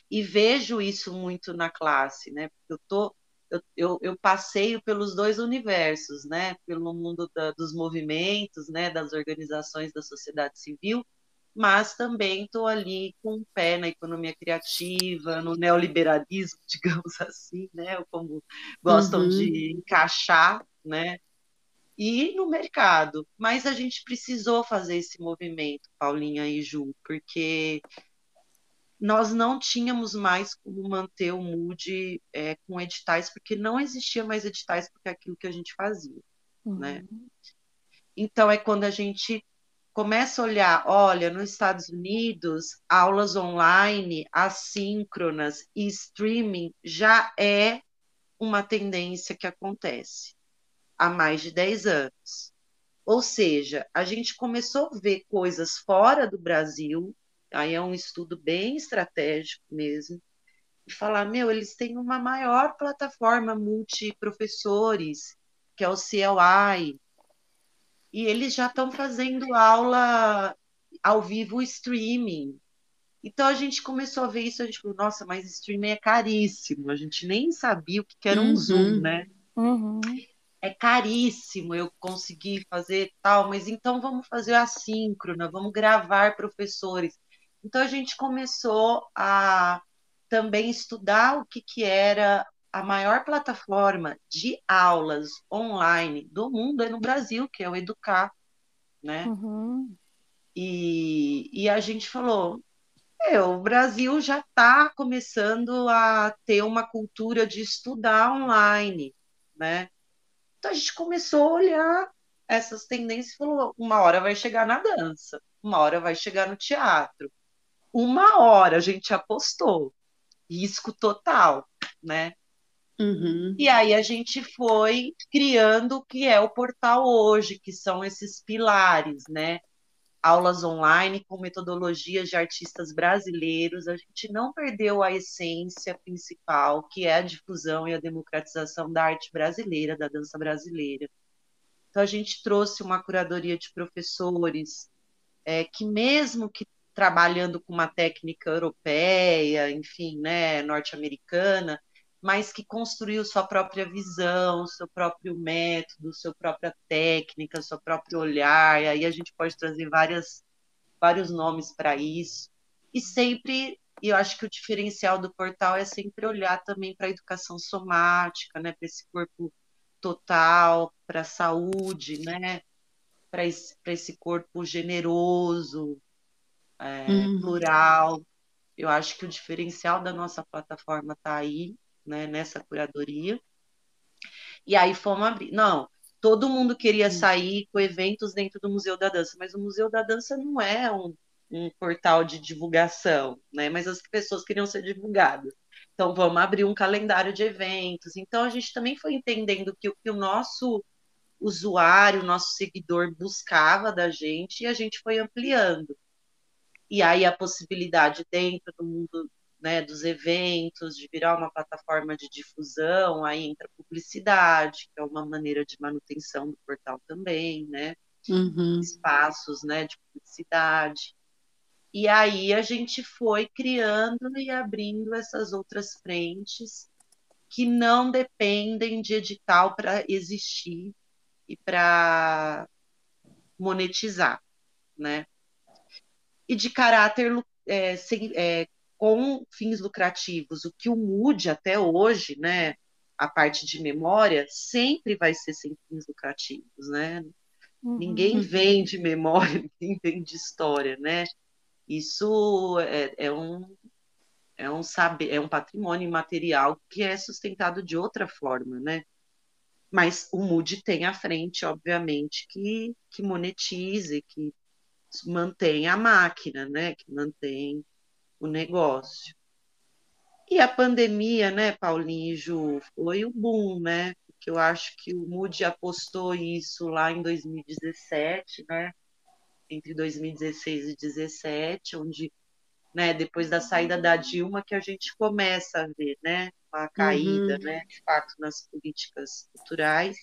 e vejo isso muito na classe, né? Eu tô eu, eu, eu, passeio pelos dois universos, né? Pelo mundo da, dos movimentos, né? Das organizações da sociedade civil, mas também estou ali com um pé na economia criativa, no neoliberalismo, digamos assim, né? Como gostam uhum. de encaixar, né? E no mercado. Mas a gente precisou fazer esse movimento, Paulinha e Ju, porque nós não tínhamos mais como manter o Mood é, com editais, porque não existia mais editais porque é aquilo que a gente fazia, uhum. né? Então é quando a gente começa a olhar, olha, nos Estados Unidos, aulas online, assíncronas e streaming já é uma tendência que acontece há mais de 10 anos. Ou seja, a gente começou a ver coisas fora do Brasil aí é um estudo bem estratégico mesmo, e falar, meu, eles têm uma maior plataforma multiprofessores, que é o CLI, e eles já estão fazendo aula ao vivo streaming. Então a gente começou a ver isso, a gente falou, nossa, mas streaming é caríssimo, a gente nem sabia o que era um uhum. Zoom, né? Uhum. É caríssimo eu conseguir fazer tal, mas então vamos fazer assíncrona, vamos gravar professores. Então a gente começou a também estudar o que, que era a maior plataforma de aulas online do mundo é no Brasil, que é o Educar, né? Uhum. E, e a gente falou, o Brasil já está começando a ter uma cultura de estudar online, né? Então a gente começou a olhar essas tendências e falou, uma hora vai chegar na dança, uma hora vai chegar no teatro, uma hora a gente apostou. Risco total, né? Uhum. E aí a gente foi criando o que é o portal hoje, que são esses pilares, né? aulas online com metodologias de artistas brasileiros. A gente não perdeu a essência principal, que é a difusão e a democratização da arte brasileira, da dança brasileira. Então, a gente trouxe uma curadoria de professores é, que, mesmo que trabalhando com uma técnica europeia, enfim, né, norte-americana, mas que construiu sua própria visão, seu próprio método, sua própria técnica, seu próprio olhar. E aí a gente pode trazer várias, vários nomes para isso. E sempre, eu acho que o diferencial do portal é sempre olhar também para a educação somática, né, para esse corpo total, para a saúde, né, para esse, esse corpo generoso, é, uhum. plural. Eu acho que o diferencial da nossa plataforma está aí né, nessa curadoria. E aí fomos abrir. Não, todo mundo queria sair com eventos dentro do Museu da Dança, mas o Museu da Dança não é um, um portal de divulgação, né? Mas as pessoas queriam ser divulgadas. Então vamos abrir um calendário de eventos. Então a gente também foi entendendo que o que o nosso usuário, o nosso seguidor buscava da gente e a gente foi ampliando. E aí a possibilidade dentro do mundo né, dos eventos, de virar uma plataforma de difusão, aí entra publicidade, que é uma maneira de manutenção do portal também, né? Uhum. Espaços né, de publicidade. E aí a gente foi criando e abrindo essas outras frentes que não dependem de edital para existir e para monetizar, né? E de caráter é, sem, é, com fins lucrativos, o que o MUD até hoje, né, a parte de memória, sempre vai ser sem fins lucrativos, né? Uhum. Ninguém vende memória, ninguém vende história, né? Isso é, é, um é um saber, é um patrimônio imaterial que é sustentado de outra forma, né? Mas o MUD tem à frente, obviamente, que, que monetize, que mantém a máquina, né? Que mantém o negócio. E a pandemia, né, Paulinho e Ju, foi o boom, né? Porque eu acho que o Moody apostou isso lá em 2017, né? Entre 2016 e 2017, onde, né, depois da saída da Dilma, que a gente começa a ver, né, uma caída, uhum. né, de fato, nas políticas culturais.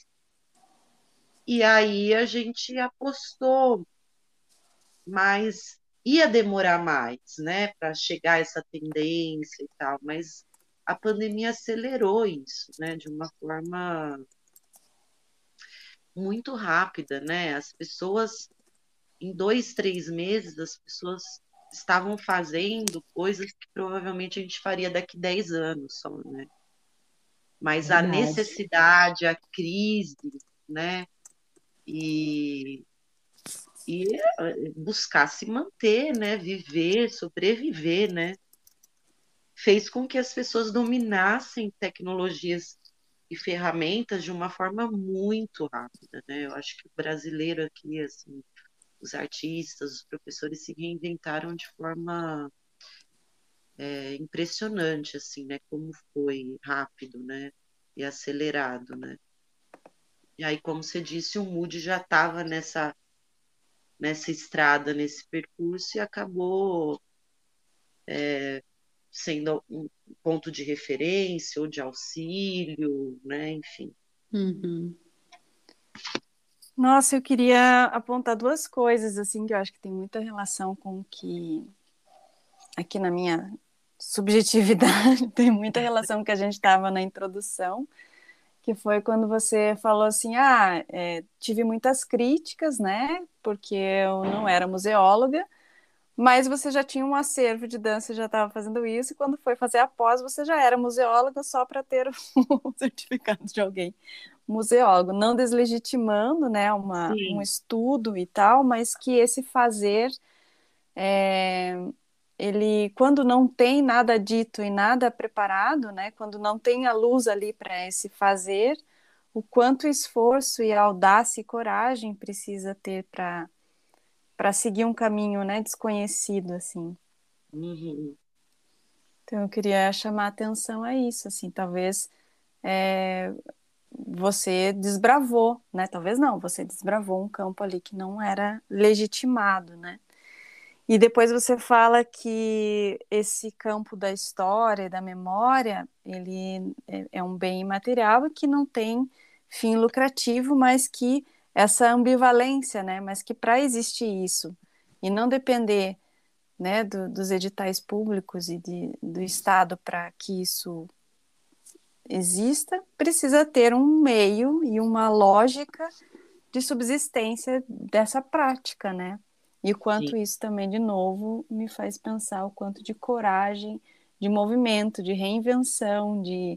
E aí a gente apostou mais ia demorar mais, né, para chegar a essa tendência e tal, mas a pandemia acelerou isso, né, de uma forma muito rápida, né? As pessoas, em dois, três meses, as pessoas estavam fazendo coisas que provavelmente a gente faria daqui dez anos só, né? Mas Verdade. a necessidade, a crise, né? E e eh, buscar se manter, né, viver, sobreviver, né, fez com que as pessoas dominassem tecnologias e ferramentas de uma forma muito rápida, né? Eu acho que o brasileiro aqui, assim, os artistas, os professores se reinventaram de forma é, impressionante, assim, né? Como foi rápido, né? E acelerado, né? E aí, como você disse, o Moody já estava nessa nessa estrada, nesse percurso, e acabou é, sendo um ponto de referência ou de auxílio, né? Enfim. Uhum. Nossa, eu queria apontar duas coisas assim que eu acho que tem muita relação com o que aqui na minha subjetividade tem muita relação com que a gente estava na introdução, que foi quando você falou assim, ah, é, tive muitas críticas, né, porque eu não era museóloga, mas você já tinha um acervo de dança, já estava fazendo isso, e quando foi fazer a pós, você já era museóloga só para ter o certificado de alguém museólogo, não deslegitimando, né, uma, um estudo e tal, mas que esse fazer é, ele quando não tem nada dito e nada preparado, né, quando não tem a luz ali para esse fazer, o quanto esforço e audácia e coragem precisa ter para para seguir um caminho, né, desconhecido assim. Uhum. Então eu queria chamar a atenção a isso, assim, talvez é, você desbravou, né? Talvez não, você desbravou um campo ali que não era legitimado, né? E depois você fala que esse campo da história e da memória, ele é, é um bem imaterial que não tem fim lucrativo, mas que essa ambivalência, né? Mas que para existir isso e não depender, né, do, dos editais públicos e de, do Estado para que isso exista, precisa ter um meio e uma lógica de subsistência dessa prática, né? E o quanto Sim. isso também, de novo, me faz pensar o quanto de coragem, de movimento, de reinvenção, de,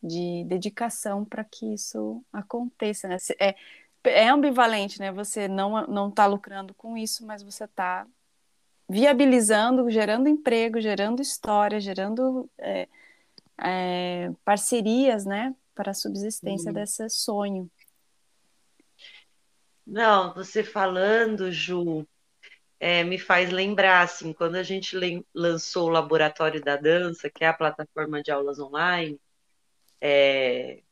de dedicação para que isso aconteça. Né? É, é ambivalente, né? Você não não está lucrando com isso, mas você está viabilizando, gerando emprego, gerando história, gerando é, é, parcerias, né, para a subsistência uhum. desse sonho. Não, você falando, Ju, é, me faz lembrar, assim, quando a gente lançou o Laboratório da Dança, que é a plataforma de aulas online, é,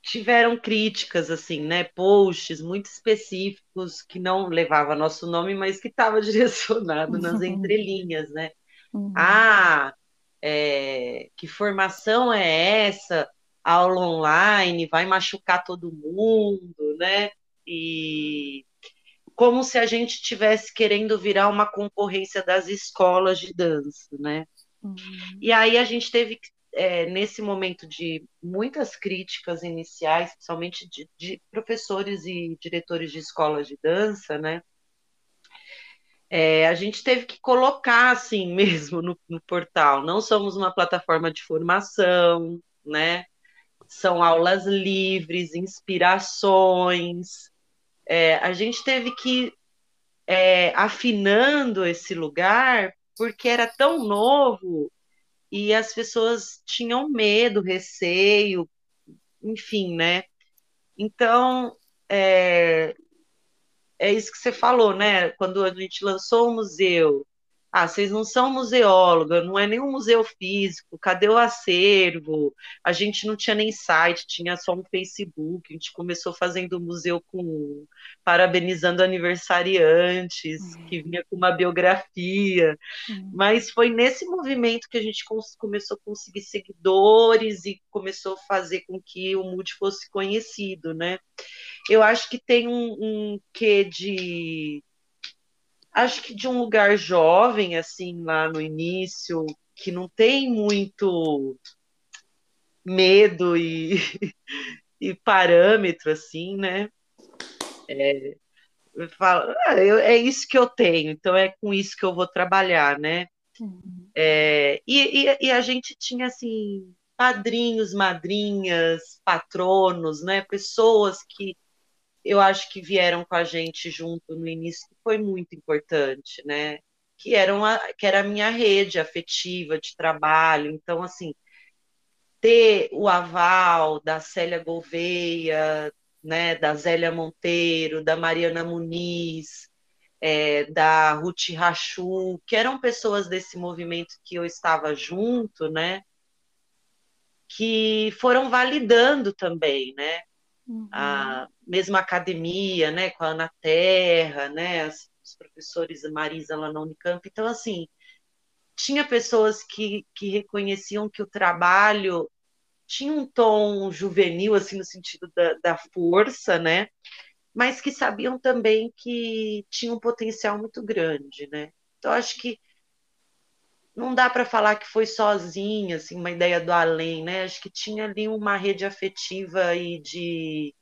tiveram críticas, assim, né, posts muito específicos que não levava nosso nome, mas que estava direcionado nas entrelinhas, né? Uhum. Ah, é, que formação é essa? Aula online vai machucar todo mundo, né? E como se a gente estivesse querendo virar uma concorrência das escolas de dança, né? Uhum. E aí a gente teve é, nesse momento de muitas críticas iniciais, principalmente de, de professores e diretores de escolas de dança, né? é, a gente teve que colocar assim mesmo no, no, portal. Não somos uma plataforma de formação, né? São aulas livres, inspirações. É, a gente teve que é, afinando esse lugar porque era tão novo e as pessoas tinham medo, receio, enfim, né? Então, é, é isso que você falou, né? Quando a gente lançou o museu, ah, vocês não são museóloga, não é nenhum museu físico, cadê o acervo? A gente não tinha nem site, tinha só um Facebook, a gente começou fazendo o museu com parabenizando aniversariantes, uhum. que vinha com uma biografia, uhum. mas foi nesse movimento que a gente começou a conseguir seguidores e começou a fazer com que o MUD fosse conhecido, né? Eu acho que tem um, um quê de acho que de um lugar jovem, assim, lá no início, que não tem muito medo e, e parâmetro, assim, né? É, falo, ah, eu, é isso que eu tenho, então é com isso que eu vou trabalhar, né? Uhum. É, e, e, e, a gente tinha, assim, padrinhos, madrinhas, patronos, né? Pessoas que eu acho que vieram com a gente junto no início, que foi muito importante, né? Que, eram a, que era a minha rede afetiva de trabalho. Então, assim, ter o aval da Célia Gouveia, né, da Zélia Monteiro, da Mariana Muniz, é, da Ruth Rachu, que eram pessoas desse movimento que eu estava junto, né? Que foram validando também, né? Uhum. A mesma academia, né, com a Ana Terra, né, as, os professores Marisa lá na Unicamp. Então, assim, tinha pessoas que, que reconheciam que o trabalho tinha um tom juvenil, assim, no sentido da, da força, né, mas que sabiam também que tinha um potencial muito grande, né. Então, acho que não dá para falar que foi sozinha, assim, uma ideia do além, né? Acho que tinha ali uma rede afetiva e de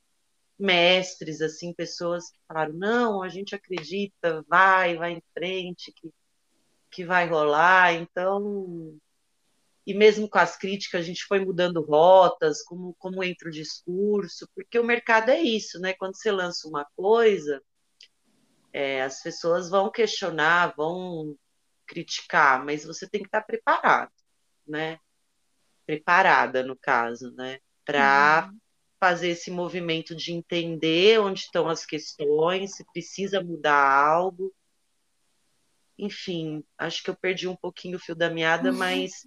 mestres, assim, pessoas que falaram, não, a gente acredita, vai, vai em frente, que, que vai rolar, então... E mesmo com as críticas, a gente foi mudando rotas, como, como entra o discurso, porque o mercado é isso, né? Quando você lança uma coisa, é, as pessoas vão questionar, vão criticar, mas você tem que estar preparado, né? Preparada, no caso, né? Para uhum. fazer esse movimento de entender onde estão as questões, se precisa mudar algo. Enfim, acho que eu perdi um pouquinho o fio da meada, uhum. mas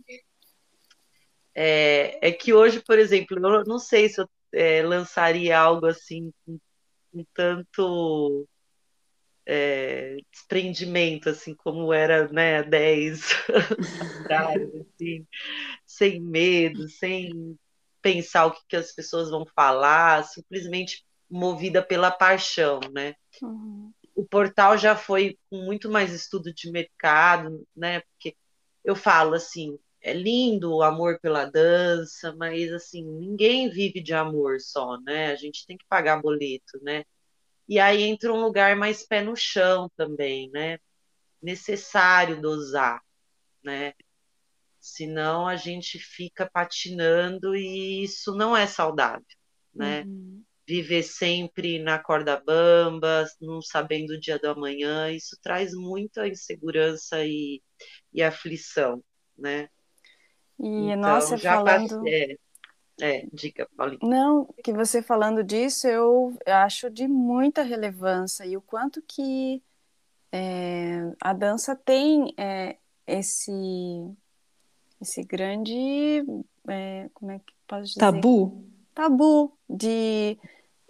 é, é, que hoje, por exemplo, eu não sei se eu, é, lançaria algo assim com, com tanto é, desprendimento, assim, como era, né, 10 atrás, assim, sem medo, sem pensar o que, que as pessoas vão falar, simplesmente movida pela paixão, né? Uhum. O portal já foi com muito mais estudo de mercado, né? Porque eu falo assim, é lindo o amor pela dança, mas assim, ninguém vive de amor só, né? A gente tem que pagar boleto, né? E aí entra um lugar mais pé no chão também, né? Necessário dosar, né? Senão a gente fica patinando e isso não é saudável, né? Uhum. Viver sempre na corda bamba, não sabendo o dia do amanhã, isso traz muita insegurança e, e aflição, né? E então, nossa, falando. Passei, é, diga, Paulinho. Não, que você falando disso, eu acho de muita relevância e o quanto que é, a dança tem é, esse esse grande, é, como é que posso dizer? Tabu. Tabu de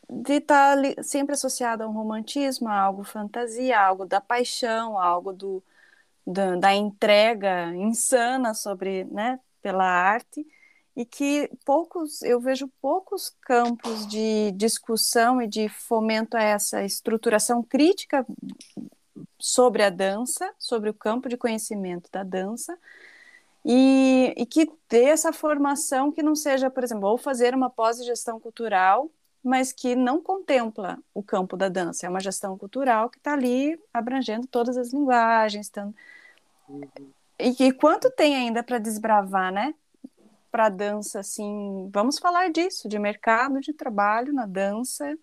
de estar tá sempre associado a um romantismo, a algo fantasia, a algo da paixão, a algo do, da, da entrega insana sobre, né, pela arte e que poucos, eu vejo poucos campos de discussão e de fomento a essa estruturação crítica sobre a dança, sobre o campo de conhecimento da dança, e, e que dê essa formação que não seja, por exemplo, ou fazer uma pós-gestão cultural, mas que não contempla o campo da dança. É uma gestão cultural que está ali abrangendo todas as linguagens. Tão... Uhum. E, e quanto tem ainda para desbravar, né? Para a dança, assim, vamos falar disso, de mercado de trabalho na dança,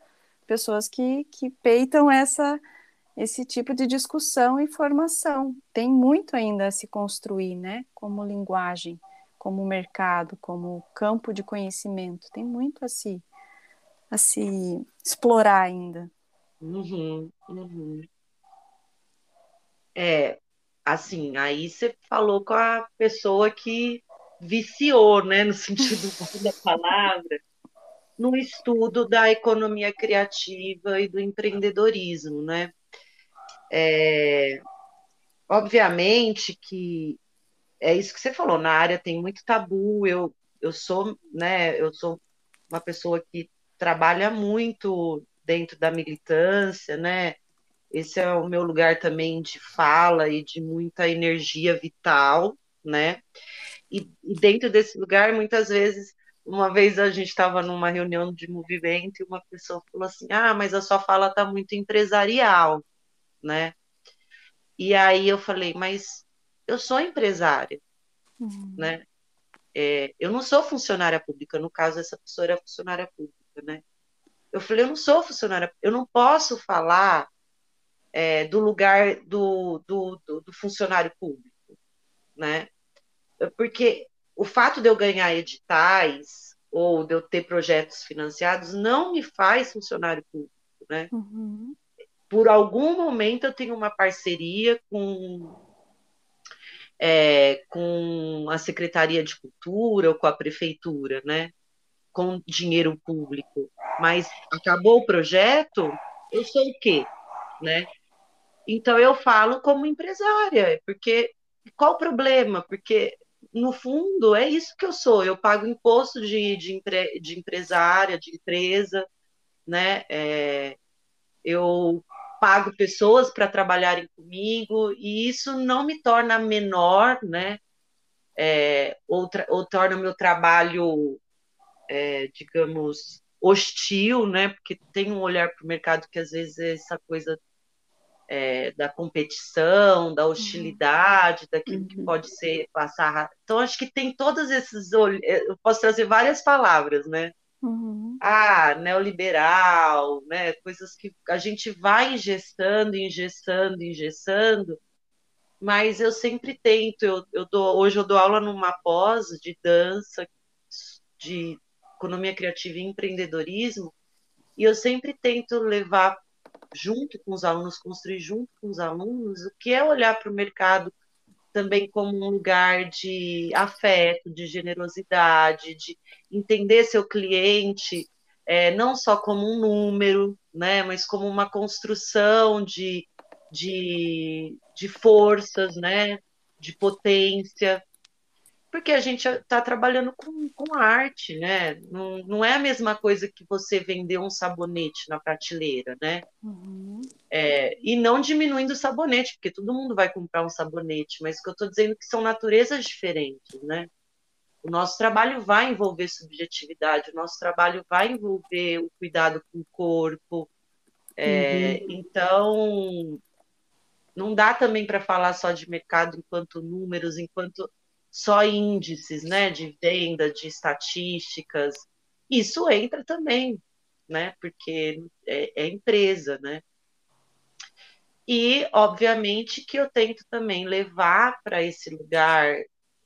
pessoas que, que peitam essa esse tipo de discussão e formação. Tem muito ainda a se construir, né? Como linguagem, como mercado, como campo de conhecimento. Tem muito a se, a se explorar ainda. Uhum, uhum. É, assim, aí você falou com a pessoa que viciou, né, no sentido da palavra, no estudo da economia criativa e do empreendedorismo, né? É, obviamente que é isso que você falou, na área tem muito tabu, eu, eu sou, né, eu sou uma pessoa que trabalha muito dentro da militância, né? Esse é o meu lugar também de fala e de muita energia vital, né? E, e dentro desse lugar, muitas vezes, uma vez a gente estava numa reunião de movimento e uma pessoa falou assim: Ah, mas a sua fala está muito empresarial né? E aí eu falei, mas eu sou empresária, uhum. né? É, eu não sou funcionária pública, no caso essa pessoa era funcionária pública, né? Eu falei, eu não sou funcionária, eu não posso falar é, do lugar do, do, do, do funcionário público, né? Porque o fato de eu ganhar editais ou de eu ter projetos financiados não me faz funcionário público, né? Uhum por algum momento eu tenho uma parceria com, é, com a Secretaria de Cultura ou com a Prefeitura, né? Com dinheiro público. Mas acabou o projeto, eu sou o quê? Né? Então eu falo como empresária, porque qual o problema? Porque no fundo é isso que eu sou. Eu pago imposto de, de, empre, de empresária, de empresa, né? É, eu pago pessoas para trabalharem comigo e isso não me torna menor, né? É, ou, ou, torna o meu trabalho, é, digamos, hostil, né? Porque tem um olhar para o mercado que às vezes é essa coisa é, da competição, da hostilidade, daquilo que uhum. pode ser passar. Então, acho que tem todos esses. Eu posso trazer várias palavras, né? Uhum. Ah, neoliberal, né? Coisas que a gente vai ingestando, ingestando, ingestando, mas eu sempre tento, eu, eu dou, hoje eu dou aula numa pós de dança, de economia criativa e empreendedorismo, e eu sempre tento levar junto com os alunos, construir junto com os alunos, o que é olhar para o mercado também como um lugar de afeto, de generosidade, de entender seu cliente, é, não só como um número, né, mas como uma construção de, de, de forças, né, de potência, porque a gente está trabalhando com, com arte, né? Não, não é a mesma coisa que você vender um sabonete na prateleira, né? Uhum. É, e não diminuindo o sabonete, porque todo mundo vai comprar um sabonete, mas o que eu estou dizendo é que são naturezas diferentes, né? O nosso trabalho vai envolver subjetividade, o nosso trabalho vai envolver o cuidado com o corpo. É, uhum. Então, não dá também para falar só de mercado enquanto números, enquanto só índices, né, de venda, de estatísticas. Isso entra também, né, porque é, é empresa, né. E, obviamente, que eu tento também levar para esse lugar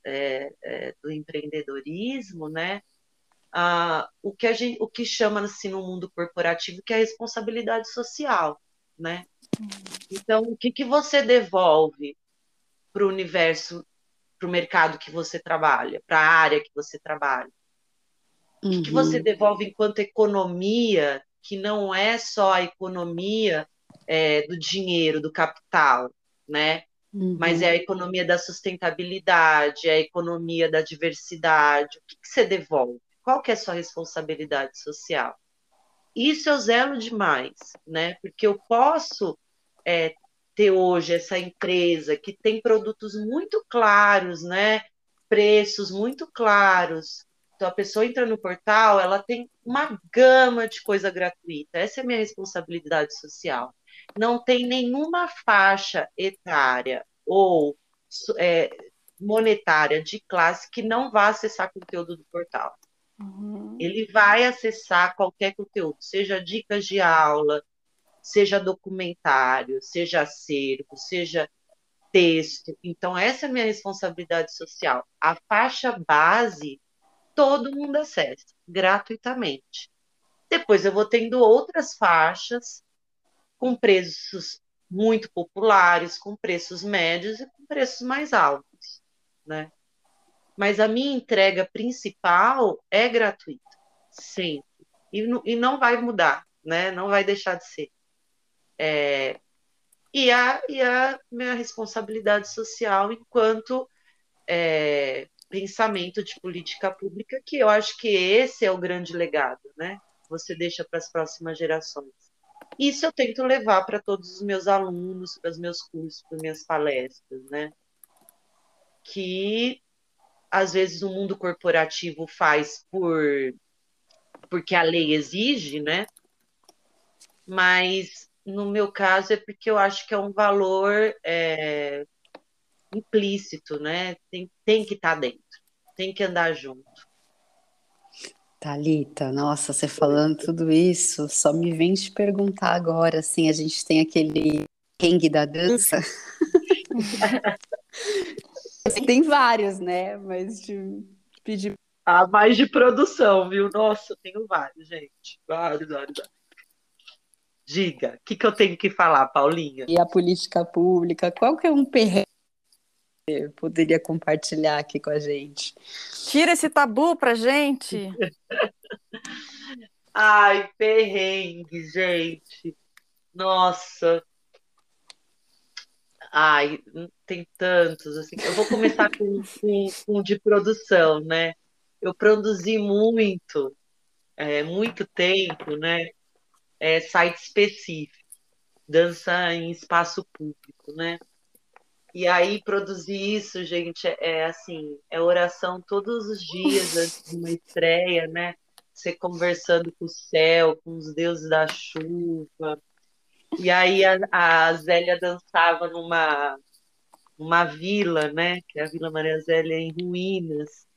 é, é, do empreendedorismo, né, a, o, que a gente, o que chama-se no mundo corporativo que é a responsabilidade social, né. Então, o que, que você devolve para o universo para o mercado que você trabalha, para a área que você trabalha? O que, que você uhum. devolve enquanto economia, que não é só a economia é, do dinheiro, do capital, né? Uhum. Mas é a economia da sustentabilidade, é a economia da diversidade. O que, que você devolve? Qual que é a sua responsabilidade social? Isso eu zelo demais, né? Porque eu posso é, ter hoje essa empresa que tem produtos muito claros, né? Preços muito claros. Então a pessoa entra no portal, ela tem uma gama de coisa gratuita. Essa é a minha responsabilidade social. Não tem nenhuma faixa etária ou é, monetária de classe que não vá acessar conteúdo do portal. Uhum. Ele vai acessar qualquer conteúdo, seja dicas de aula, seja documentário, seja acervo, seja texto. Então, essa é a minha responsabilidade social. A faixa base, todo mundo acessa, gratuitamente. Depois eu vou tendo outras faixas com preços muito populares, com preços médios e com preços mais altos, né? Mas a minha entrega principal é gratuita, sempre. E, não vai mudar, né? Não vai deixar de ser. É, e, a, e a minha responsabilidade social enquanto é, pensamento de política pública, que eu acho que esse é o grande legado, né? Você deixa para as próximas gerações. Isso eu tento levar para todos os meus alunos, para os meus cursos, para minhas palestras, né? Que às vezes o mundo corporativo faz por porque a lei exige, né? Mas no meu caso é porque eu acho que é um valor é, implícito, né? Tem, tem que estar tá dentro, tem que andar junto. Talita, nossa, você falando tudo isso, só me vem te perguntar agora, assim, a gente tem aquele ringue da dança. tem vários, né? Mas de pedir. Ah, mais de produção, viu? Nossa, eu tenho vários, gente. Vários, vários, vários. Diga, o que, que eu tenho que falar, Paulinha? E a política pública, qual que é um perrengue que poderia compartilhar aqui com a gente? Tira esse tabu pra gente. Ai, perrengue, gente. Nossa. Ai, tem tantos, assim. Eu vou começar com, com, com de produção, né? Eu produzi muito, é, muito tempo, né? É, site específico, dança em espaço público, né? E aí produzir isso, gente, é, assim, é oração todos os dias antes de uma estreia, né? Você conversando com o céu, com os deuses da chuva. E aí a, a Zélia dançava numa uma vila, né? Que é a Vila Maria Zélia em ruínas.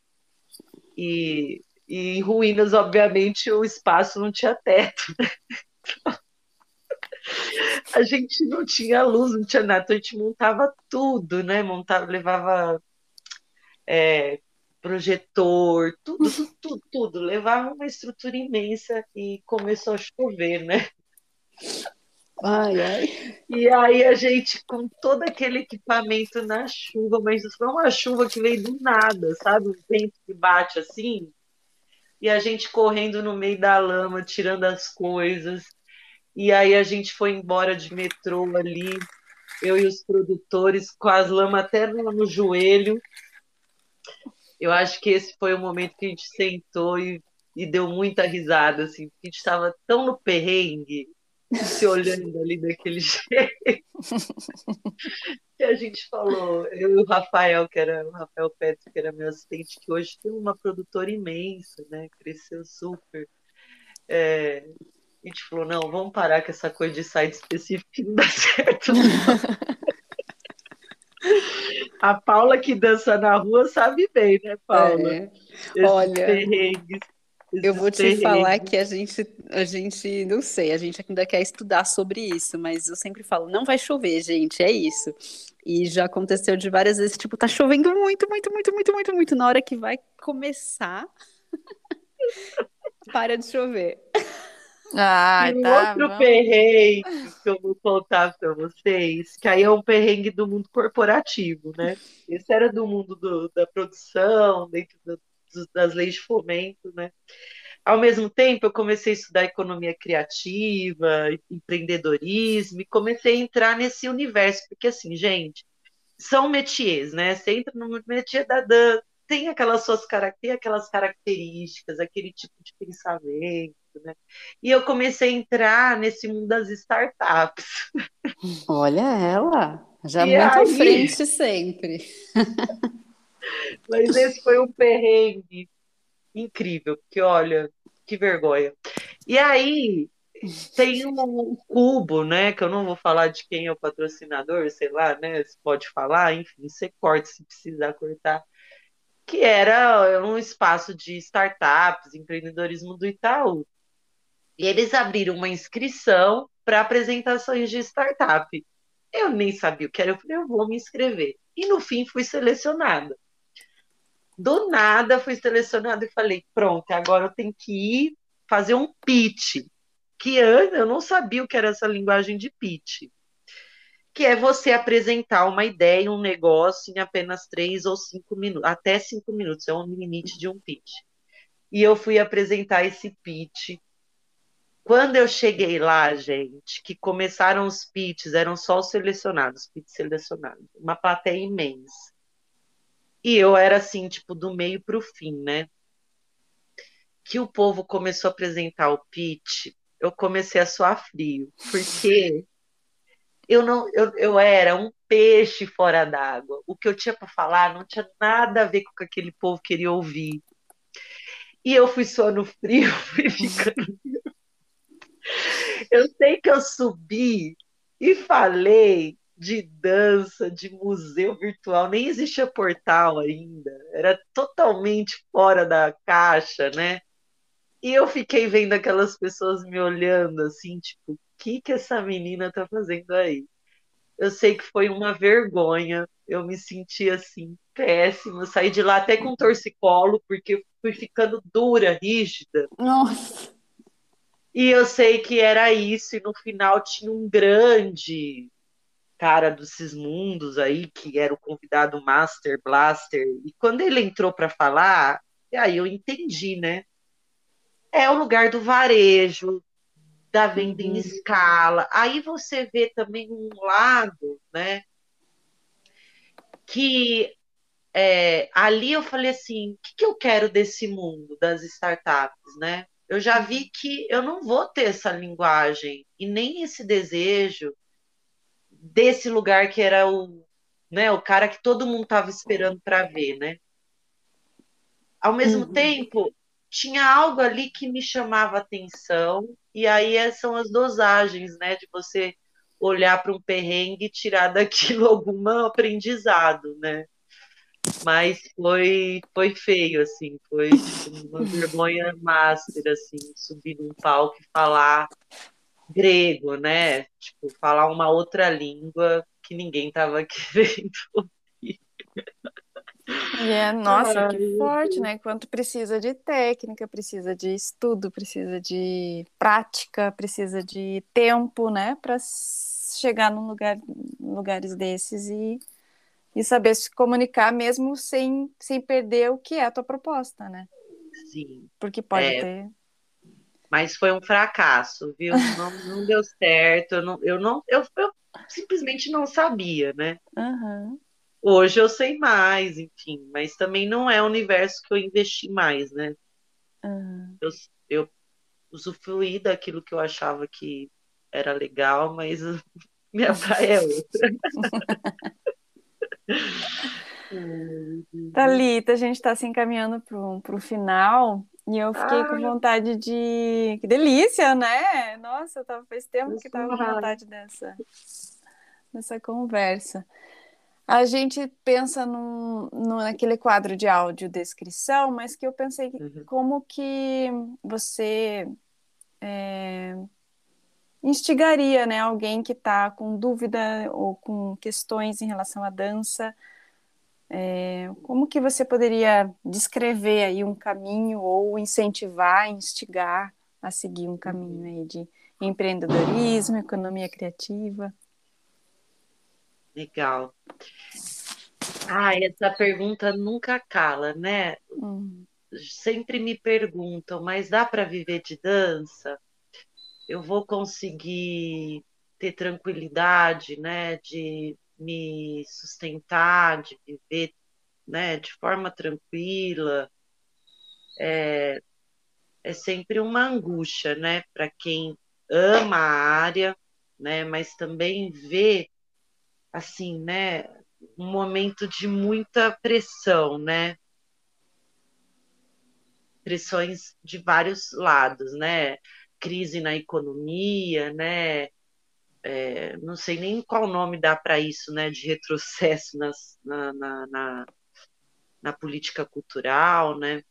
E, e em ruínas, obviamente, o espaço não tinha teto. Né? a gente não tinha luz, não tinha nada, então a gente montava tudo, né? Montava, levava é, projetor, tudo, tudo, tudo, tudo, levava uma estrutura imensa e começou a chover, né? Ai, ai. E aí a gente, com todo aquele equipamento na chuva, mas foi uma chuva que veio do nada, sabe? O vento que bate assim. E a gente correndo no meio da lama, tirando as coisas. E aí a gente foi embora de metrô ali, eu e os produtores, com as lamas até no, joelho. Eu acho que esse foi o momento que a gente sentou e, e deu muita risada, assim, a gente estava tão no perrengue, se olhando ali daquele jeito. que a gente falou, eu e o Rafael, que era o Rafael Petro, que era meu assistente, que hoje tem uma produtora imensa, né? Cresceu super. É, a gente falou, não, vamos parar com essa coisa de site específico que não dá certo. A Paula que dança na rua sabe bem, né, Paula? É. Olha, perrengues, eu vou te falar que a gente, a gente, não sei, a gente ainda quer estudar sobre isso, mas eu sempre falo, não vai chover, gente, é isso. E já aconteceu de várias vezes, tipo, tá chovendo muito, muito, muito, muito, muito, muito. Na hora que vai começar, para de chover. Ah, e um tá, outro vamos. perrengue que eu vou contar para vocês, que aí é um perrengue do mundo corporativo, né? Esse era do mundo do, da produção, dentro do, das leis de fomento, né? Ao mesmo tempo, eu comecei a estudar economia criativa, empreendedorismo, e comecei a entrar nesse universo, porque assim, gente, são métiers, né? Você entra no métier da dança, tem aquelas suas tem aquelas características, aquele tipo de pensamento, né? E eu comecei a entrar nesse mundo das startups. Olha ela, já e muito aí... à frente sempre. Mas esse foi um perrengue incrível, porque olha, que vergonha. E aí tem um cubo, né? Que eu não vou falar de quem é o patrocinador, sei lá, né? Se pode falar, enfim, você corta se precisar cortar que era um espaço de startups, empreendedorismo do Itaú. E eles abriram uma inscrição para apresentações de startup. Eu nem sabia o que era, eu falei, eu vou me inscrever. E no fim fui selecionada. Do nada fui selecionada e falei, pronto, agora eu tenho que ir fazer um pitch. Que eu não sabia o que era essa linguagem de pitch que é você apresentar uma ideia, um negócio em apenas três ou cinco minutos, até cinco minutos, é o limite de um pitch. E eu fui apresentar esse pitch. Quando eu cheguei lá, gente, que começaram os pitches, eram só os selecionados, pitch selecionados, uma plateia imensa. E eu era assim, tipo, do meio para o fim, né? Que o povo começou a apresentar o pitch, eu comecei a suar frio, porque eu não eu, eu era um peixe fora d'água. O que eu tinha para falar não tinha nada a ver com o que aquele povo queria ouvir. E eu fui suando frio, fui ficando. Eu sei que eu subi e falei de dança, de museu virtual, nem existia portal ainda, era totalmente fora da caixa, né? E eu fiquei vendo aquelas pessoas me olhando assim, tipo, que que essa menina tá fazendo aí? Eu sei que foi uma vergonha, eu me senti assim, péssima, saí de lá até com torcicolo, porque fui ficando dura, rígida. Nossa! E eu sei que era isso, e no final tinha um grande cara dos Sismundos aí, que era o convidado Master Blaster, e quando ele entrou para falar, aí eu entendi, né? É o lugar do varejo, da venda uhum. em escala. Aí você vê também um lado, né? Que é, ali eu falei assim, o que, que eu quero desse mundo das startups, né? Eu já vi que eu não vou ter essa linguagem e nem esse desejo desse lugar que era o, né, o cara que todo mundo estava esperando para ver, né? Ao mesmo uhum. tempo, tinha algo ali que me chamava atenção, e aí é, são as dosagens, né, de você olhar para um perrengue e tirar daquilo algum aprendizado, né? Mas foi, foi feio, assim, foi tipo, uma vergonha master, assim, subir num palco e falar grego, né? Tipo, falar uma outra língua que ninguém estava querendo ouvir. É, nossa, Ai, que forte, né? Quanto precisa de técnica, precisa de estudo, precisa de prática, precisa de tempo, né? Para chegar num lugar, lugares desses e, e saber se comunicar mesmo sem, sem perder o que é a tua proposta, né? Sim. Porque pode É. ter. Mas foi um fracasso, viu? Não, não deu certo. Eu, não, eu, não, eu, eu simplesmente não sabia, né? Aham. Hoje eu sei mais, enfim, mas também não é o universo que eu investi mais, né? aham. Eu, eu usufruí daquilo que eu achava que era legal, mas minha praia é outra. Thalita, a gente está se encaminhando para o final e eu fiquei com vontade de. Que delícia, né? Nossa, tava, faz tempo que estava com vontade dessa, dessa conversa. A gente pensa num, num- naquele quadro de audiodescrição, mas que eu pensei Uhum. como que você é, instigaria, né, alguém que está com dúvida ou com questões em relação à dança. É, como que você poderia descrever aí um caminho ou incentivar, instigar a seguir um caminho aí de empreendedorismo, economia criativa? Legal. Ai, essa pergunta nunca cala, né? Hum, Sempre me perguntam, mas dá para viver de dança? Eu vou conseguir ter tranquilidade, né, de me sustentar, de viver, né, de forma tranquila? É, é sempre uma angústia, né, para quem ama a área, né, mas também vê assim, né, um momento de muita pressão, né? Pressões de vários lados, né? Crise na economia, né? É, não sei nem qual nome dá para isso, né? De retrocesso nas, na, na, na, na política cultural, né?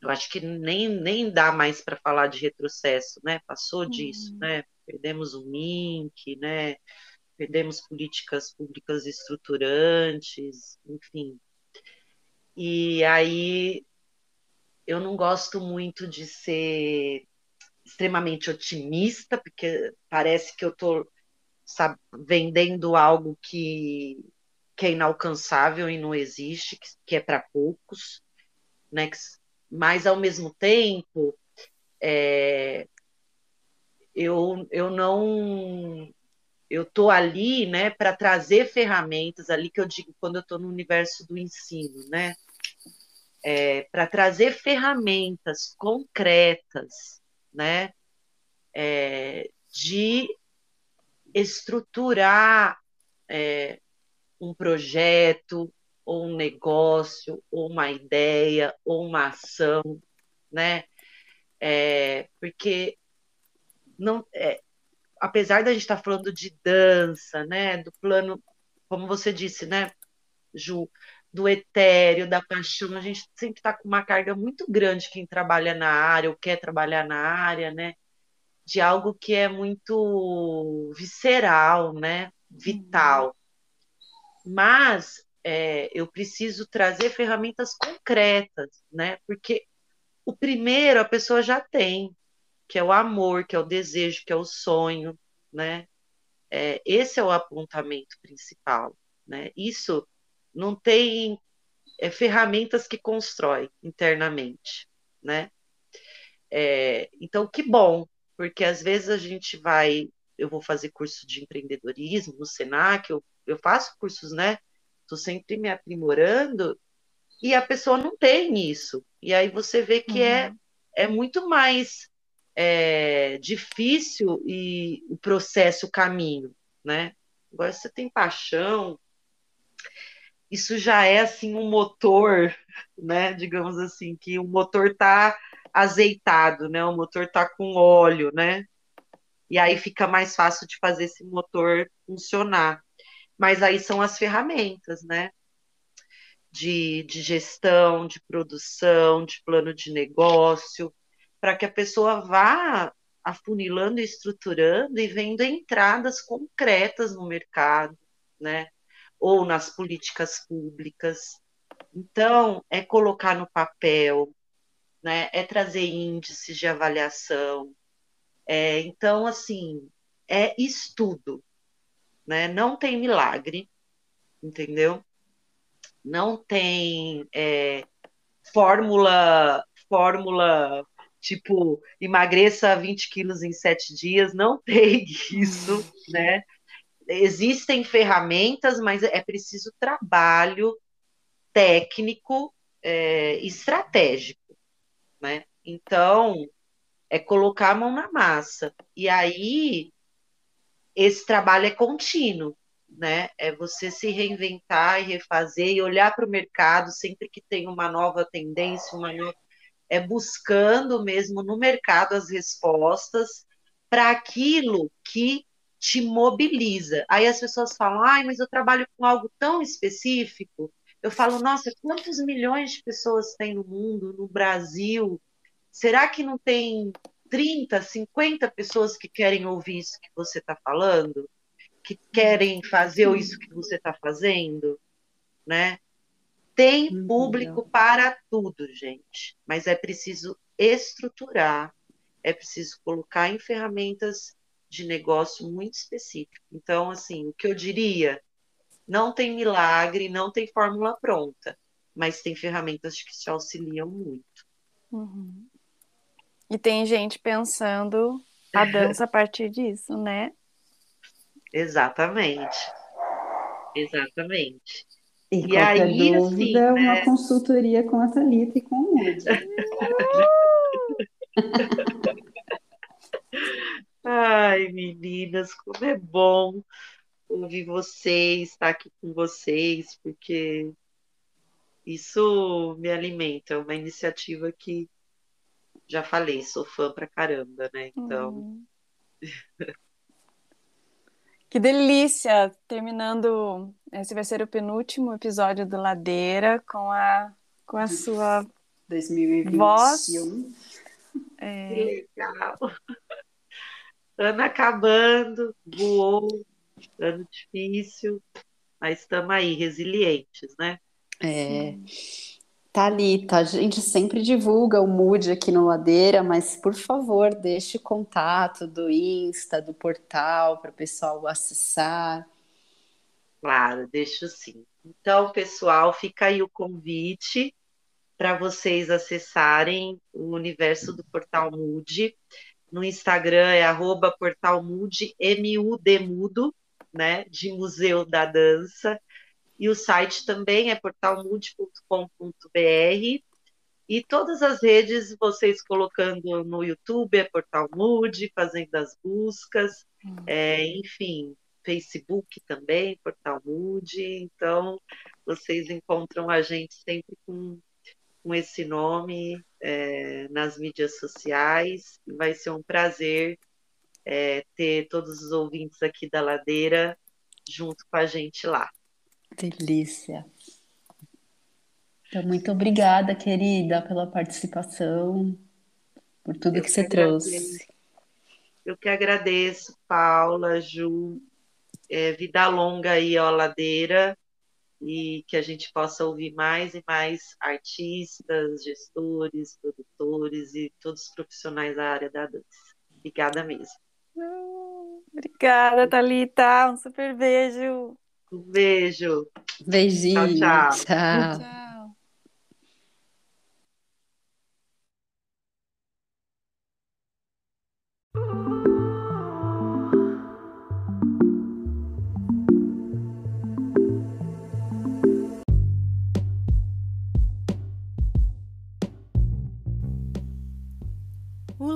Eu acho que nem, nem dá mais para falar de retrocesso, né? Passou disso, Uhum. né? Perdemos o MINC, né? Perdemos políticas públicas estruturantes, enfim. E aí eu não gosto muito de ser extremamente otimista, porque parece que eu estou vendendo algo que, que é inalcançável e não existe, que, que é para poucos, né? Mas ao mesmo tempo, é, eu, eu não eu tô ali, né, para trazer ferramentas ali que eu digo quando eu estou no universo do ensino, né, é, para trazer ferramentas concretas, né, é, de estruturar é, um projeto ou um negócio ou uma ideia ou uma ação, né, é, porque não é, apesar da gente estar falando de dança, né, do plano, como você disse, né, Ju, do etéreo, da paixão, a gente sempre está com uma carga muito grande quem trabalha na área ou quer trabalhar na área, né, de algo que é muito visceral, né, vital. Mas é, eu preciso trazer ferramentas concretas, né, porque o primeiro a pessoa já tem, que é o amor, que é o desejo, que é o sonho, né? É, esse é o apontamento principal, né? Isso não tem é, ferramentas que constrói internamente, né? É, então, que bom, porque às vezes a gente vai, eu vou fazer curso de empreendedorismo no Senac, eu, eu faço cursos, né? Estou sempre me aprimorando e a pessoa não tem isso. E aí você vê que é, é muito mais é, difícil e o processo, o caminho, né? Agora você tem paixão, isso já é assim um motor, né? Digamos assim, que o motor tá azeitado, né? O motor tá com óleo, né? E aí fica mais fácil de fazer esse motor funcionar. Mas aí são as ferramentas, né? De, de gestão, de produção, de plano de negócio, para que a pessoa vá afunilando e estruturando e vendo entradas concretas no mercado, né? Ou nas políticas públicas. Então, é colocar no papel, né? É trazer índices de avaliação. É, então, assim, é estudo, né? Não tem milagre, entendeu? Não tem é, fórmula, fórmula tipo, emagreça 20 quilos em sete dias, não tem isso, né? Existem ferramentas, mas é preciso trabalho técnico, é, estratégico, né? Então, é colocar a mão na massa. E aí, esse trabalho é contínuo, né? É você se reinventar e refazer e olhar para o mercado sempre que tem uma nova tendência, uma nova... é buscando mesmo no mercado as respostas para aquilo que te mobiliza. Aí as pessoas falam: "Ai, mas eu trabalho com algo tão específico". Eu falo: "Nossa, quantos milhões de pessoas tem no mundo, no Brasil? Será que não tem 30, 50 pessoas que querem ouvir isso que você está falando? Que querem fazer isso que você está fazendo? Né? Tem uhum. público para tudo, gente, mas é preciso estruturar, é preciso colocar em ferramentas de negócio muito específico. Então, assim, o que eu diria, não tem milagre, não tem fórmula pronta, mas tem ferramentas que te auxiliam muito. Uhum. E tem gente pensando a dança a partir disso, né? Exatamente. Exatamente. E, e aí, dúvida, assim, uma né? consultoria com a Thalita e com o Moody. Ai, meninas, como é bom ouvir vocês, estar aqui com vocês, porque isso me alimenta. É uma iniciativa que já falei, sou fã pra caramba, né? Então. Hum. Que delícia! Terminando, esse vai ser o penúltimo episódio do Ladeira com a, com a sua 2021. voz. É... Que legal! Ano acabando, voou, ano difícil, mas estamos aí, resilientes, né? É. Hum. Thalita, a gente sempre divulga o Mood aqui no Ladeira, mas por favor, deixe o contato do Insta, do portal, para o pessoal acessar. Claro, deixo sim. Então, pessoal, fica aí o convite para vocês acessarem o universo do Portal Mood. No Instagram é arroba portalmude, M-U-D mudo, né, de Museu da Dança. E o site também é portalmude.com.br. E todas as redes, vocês colocando no YouTube, é Portal Mude, fazendo as buscas, hum. é, enfim, Facebook também, Portal Mude. Então, vocês encontram a gente sempre com, com esse nome é, nas mídias sociais. Vai ser um prazer é, ter todos os ouvintes aqui da Ladeira junto com a gente lá. Delícia. Então, muito obrigada, querida, pela participação, por tudo Eu que, que você agradeço. trouxe. Eu que agradeço, Paula, Ju. É, vida longa aí, ó, ladeira, e que a gente possa ouvir mais e mais artistas, gestores, produtores e todos os profissionais da área da dança. Obrigada mesmo. Obrigada, Thalita. Um super beijo. Um beijo. Beijinho. Tchau, tchau. tchau. tchau.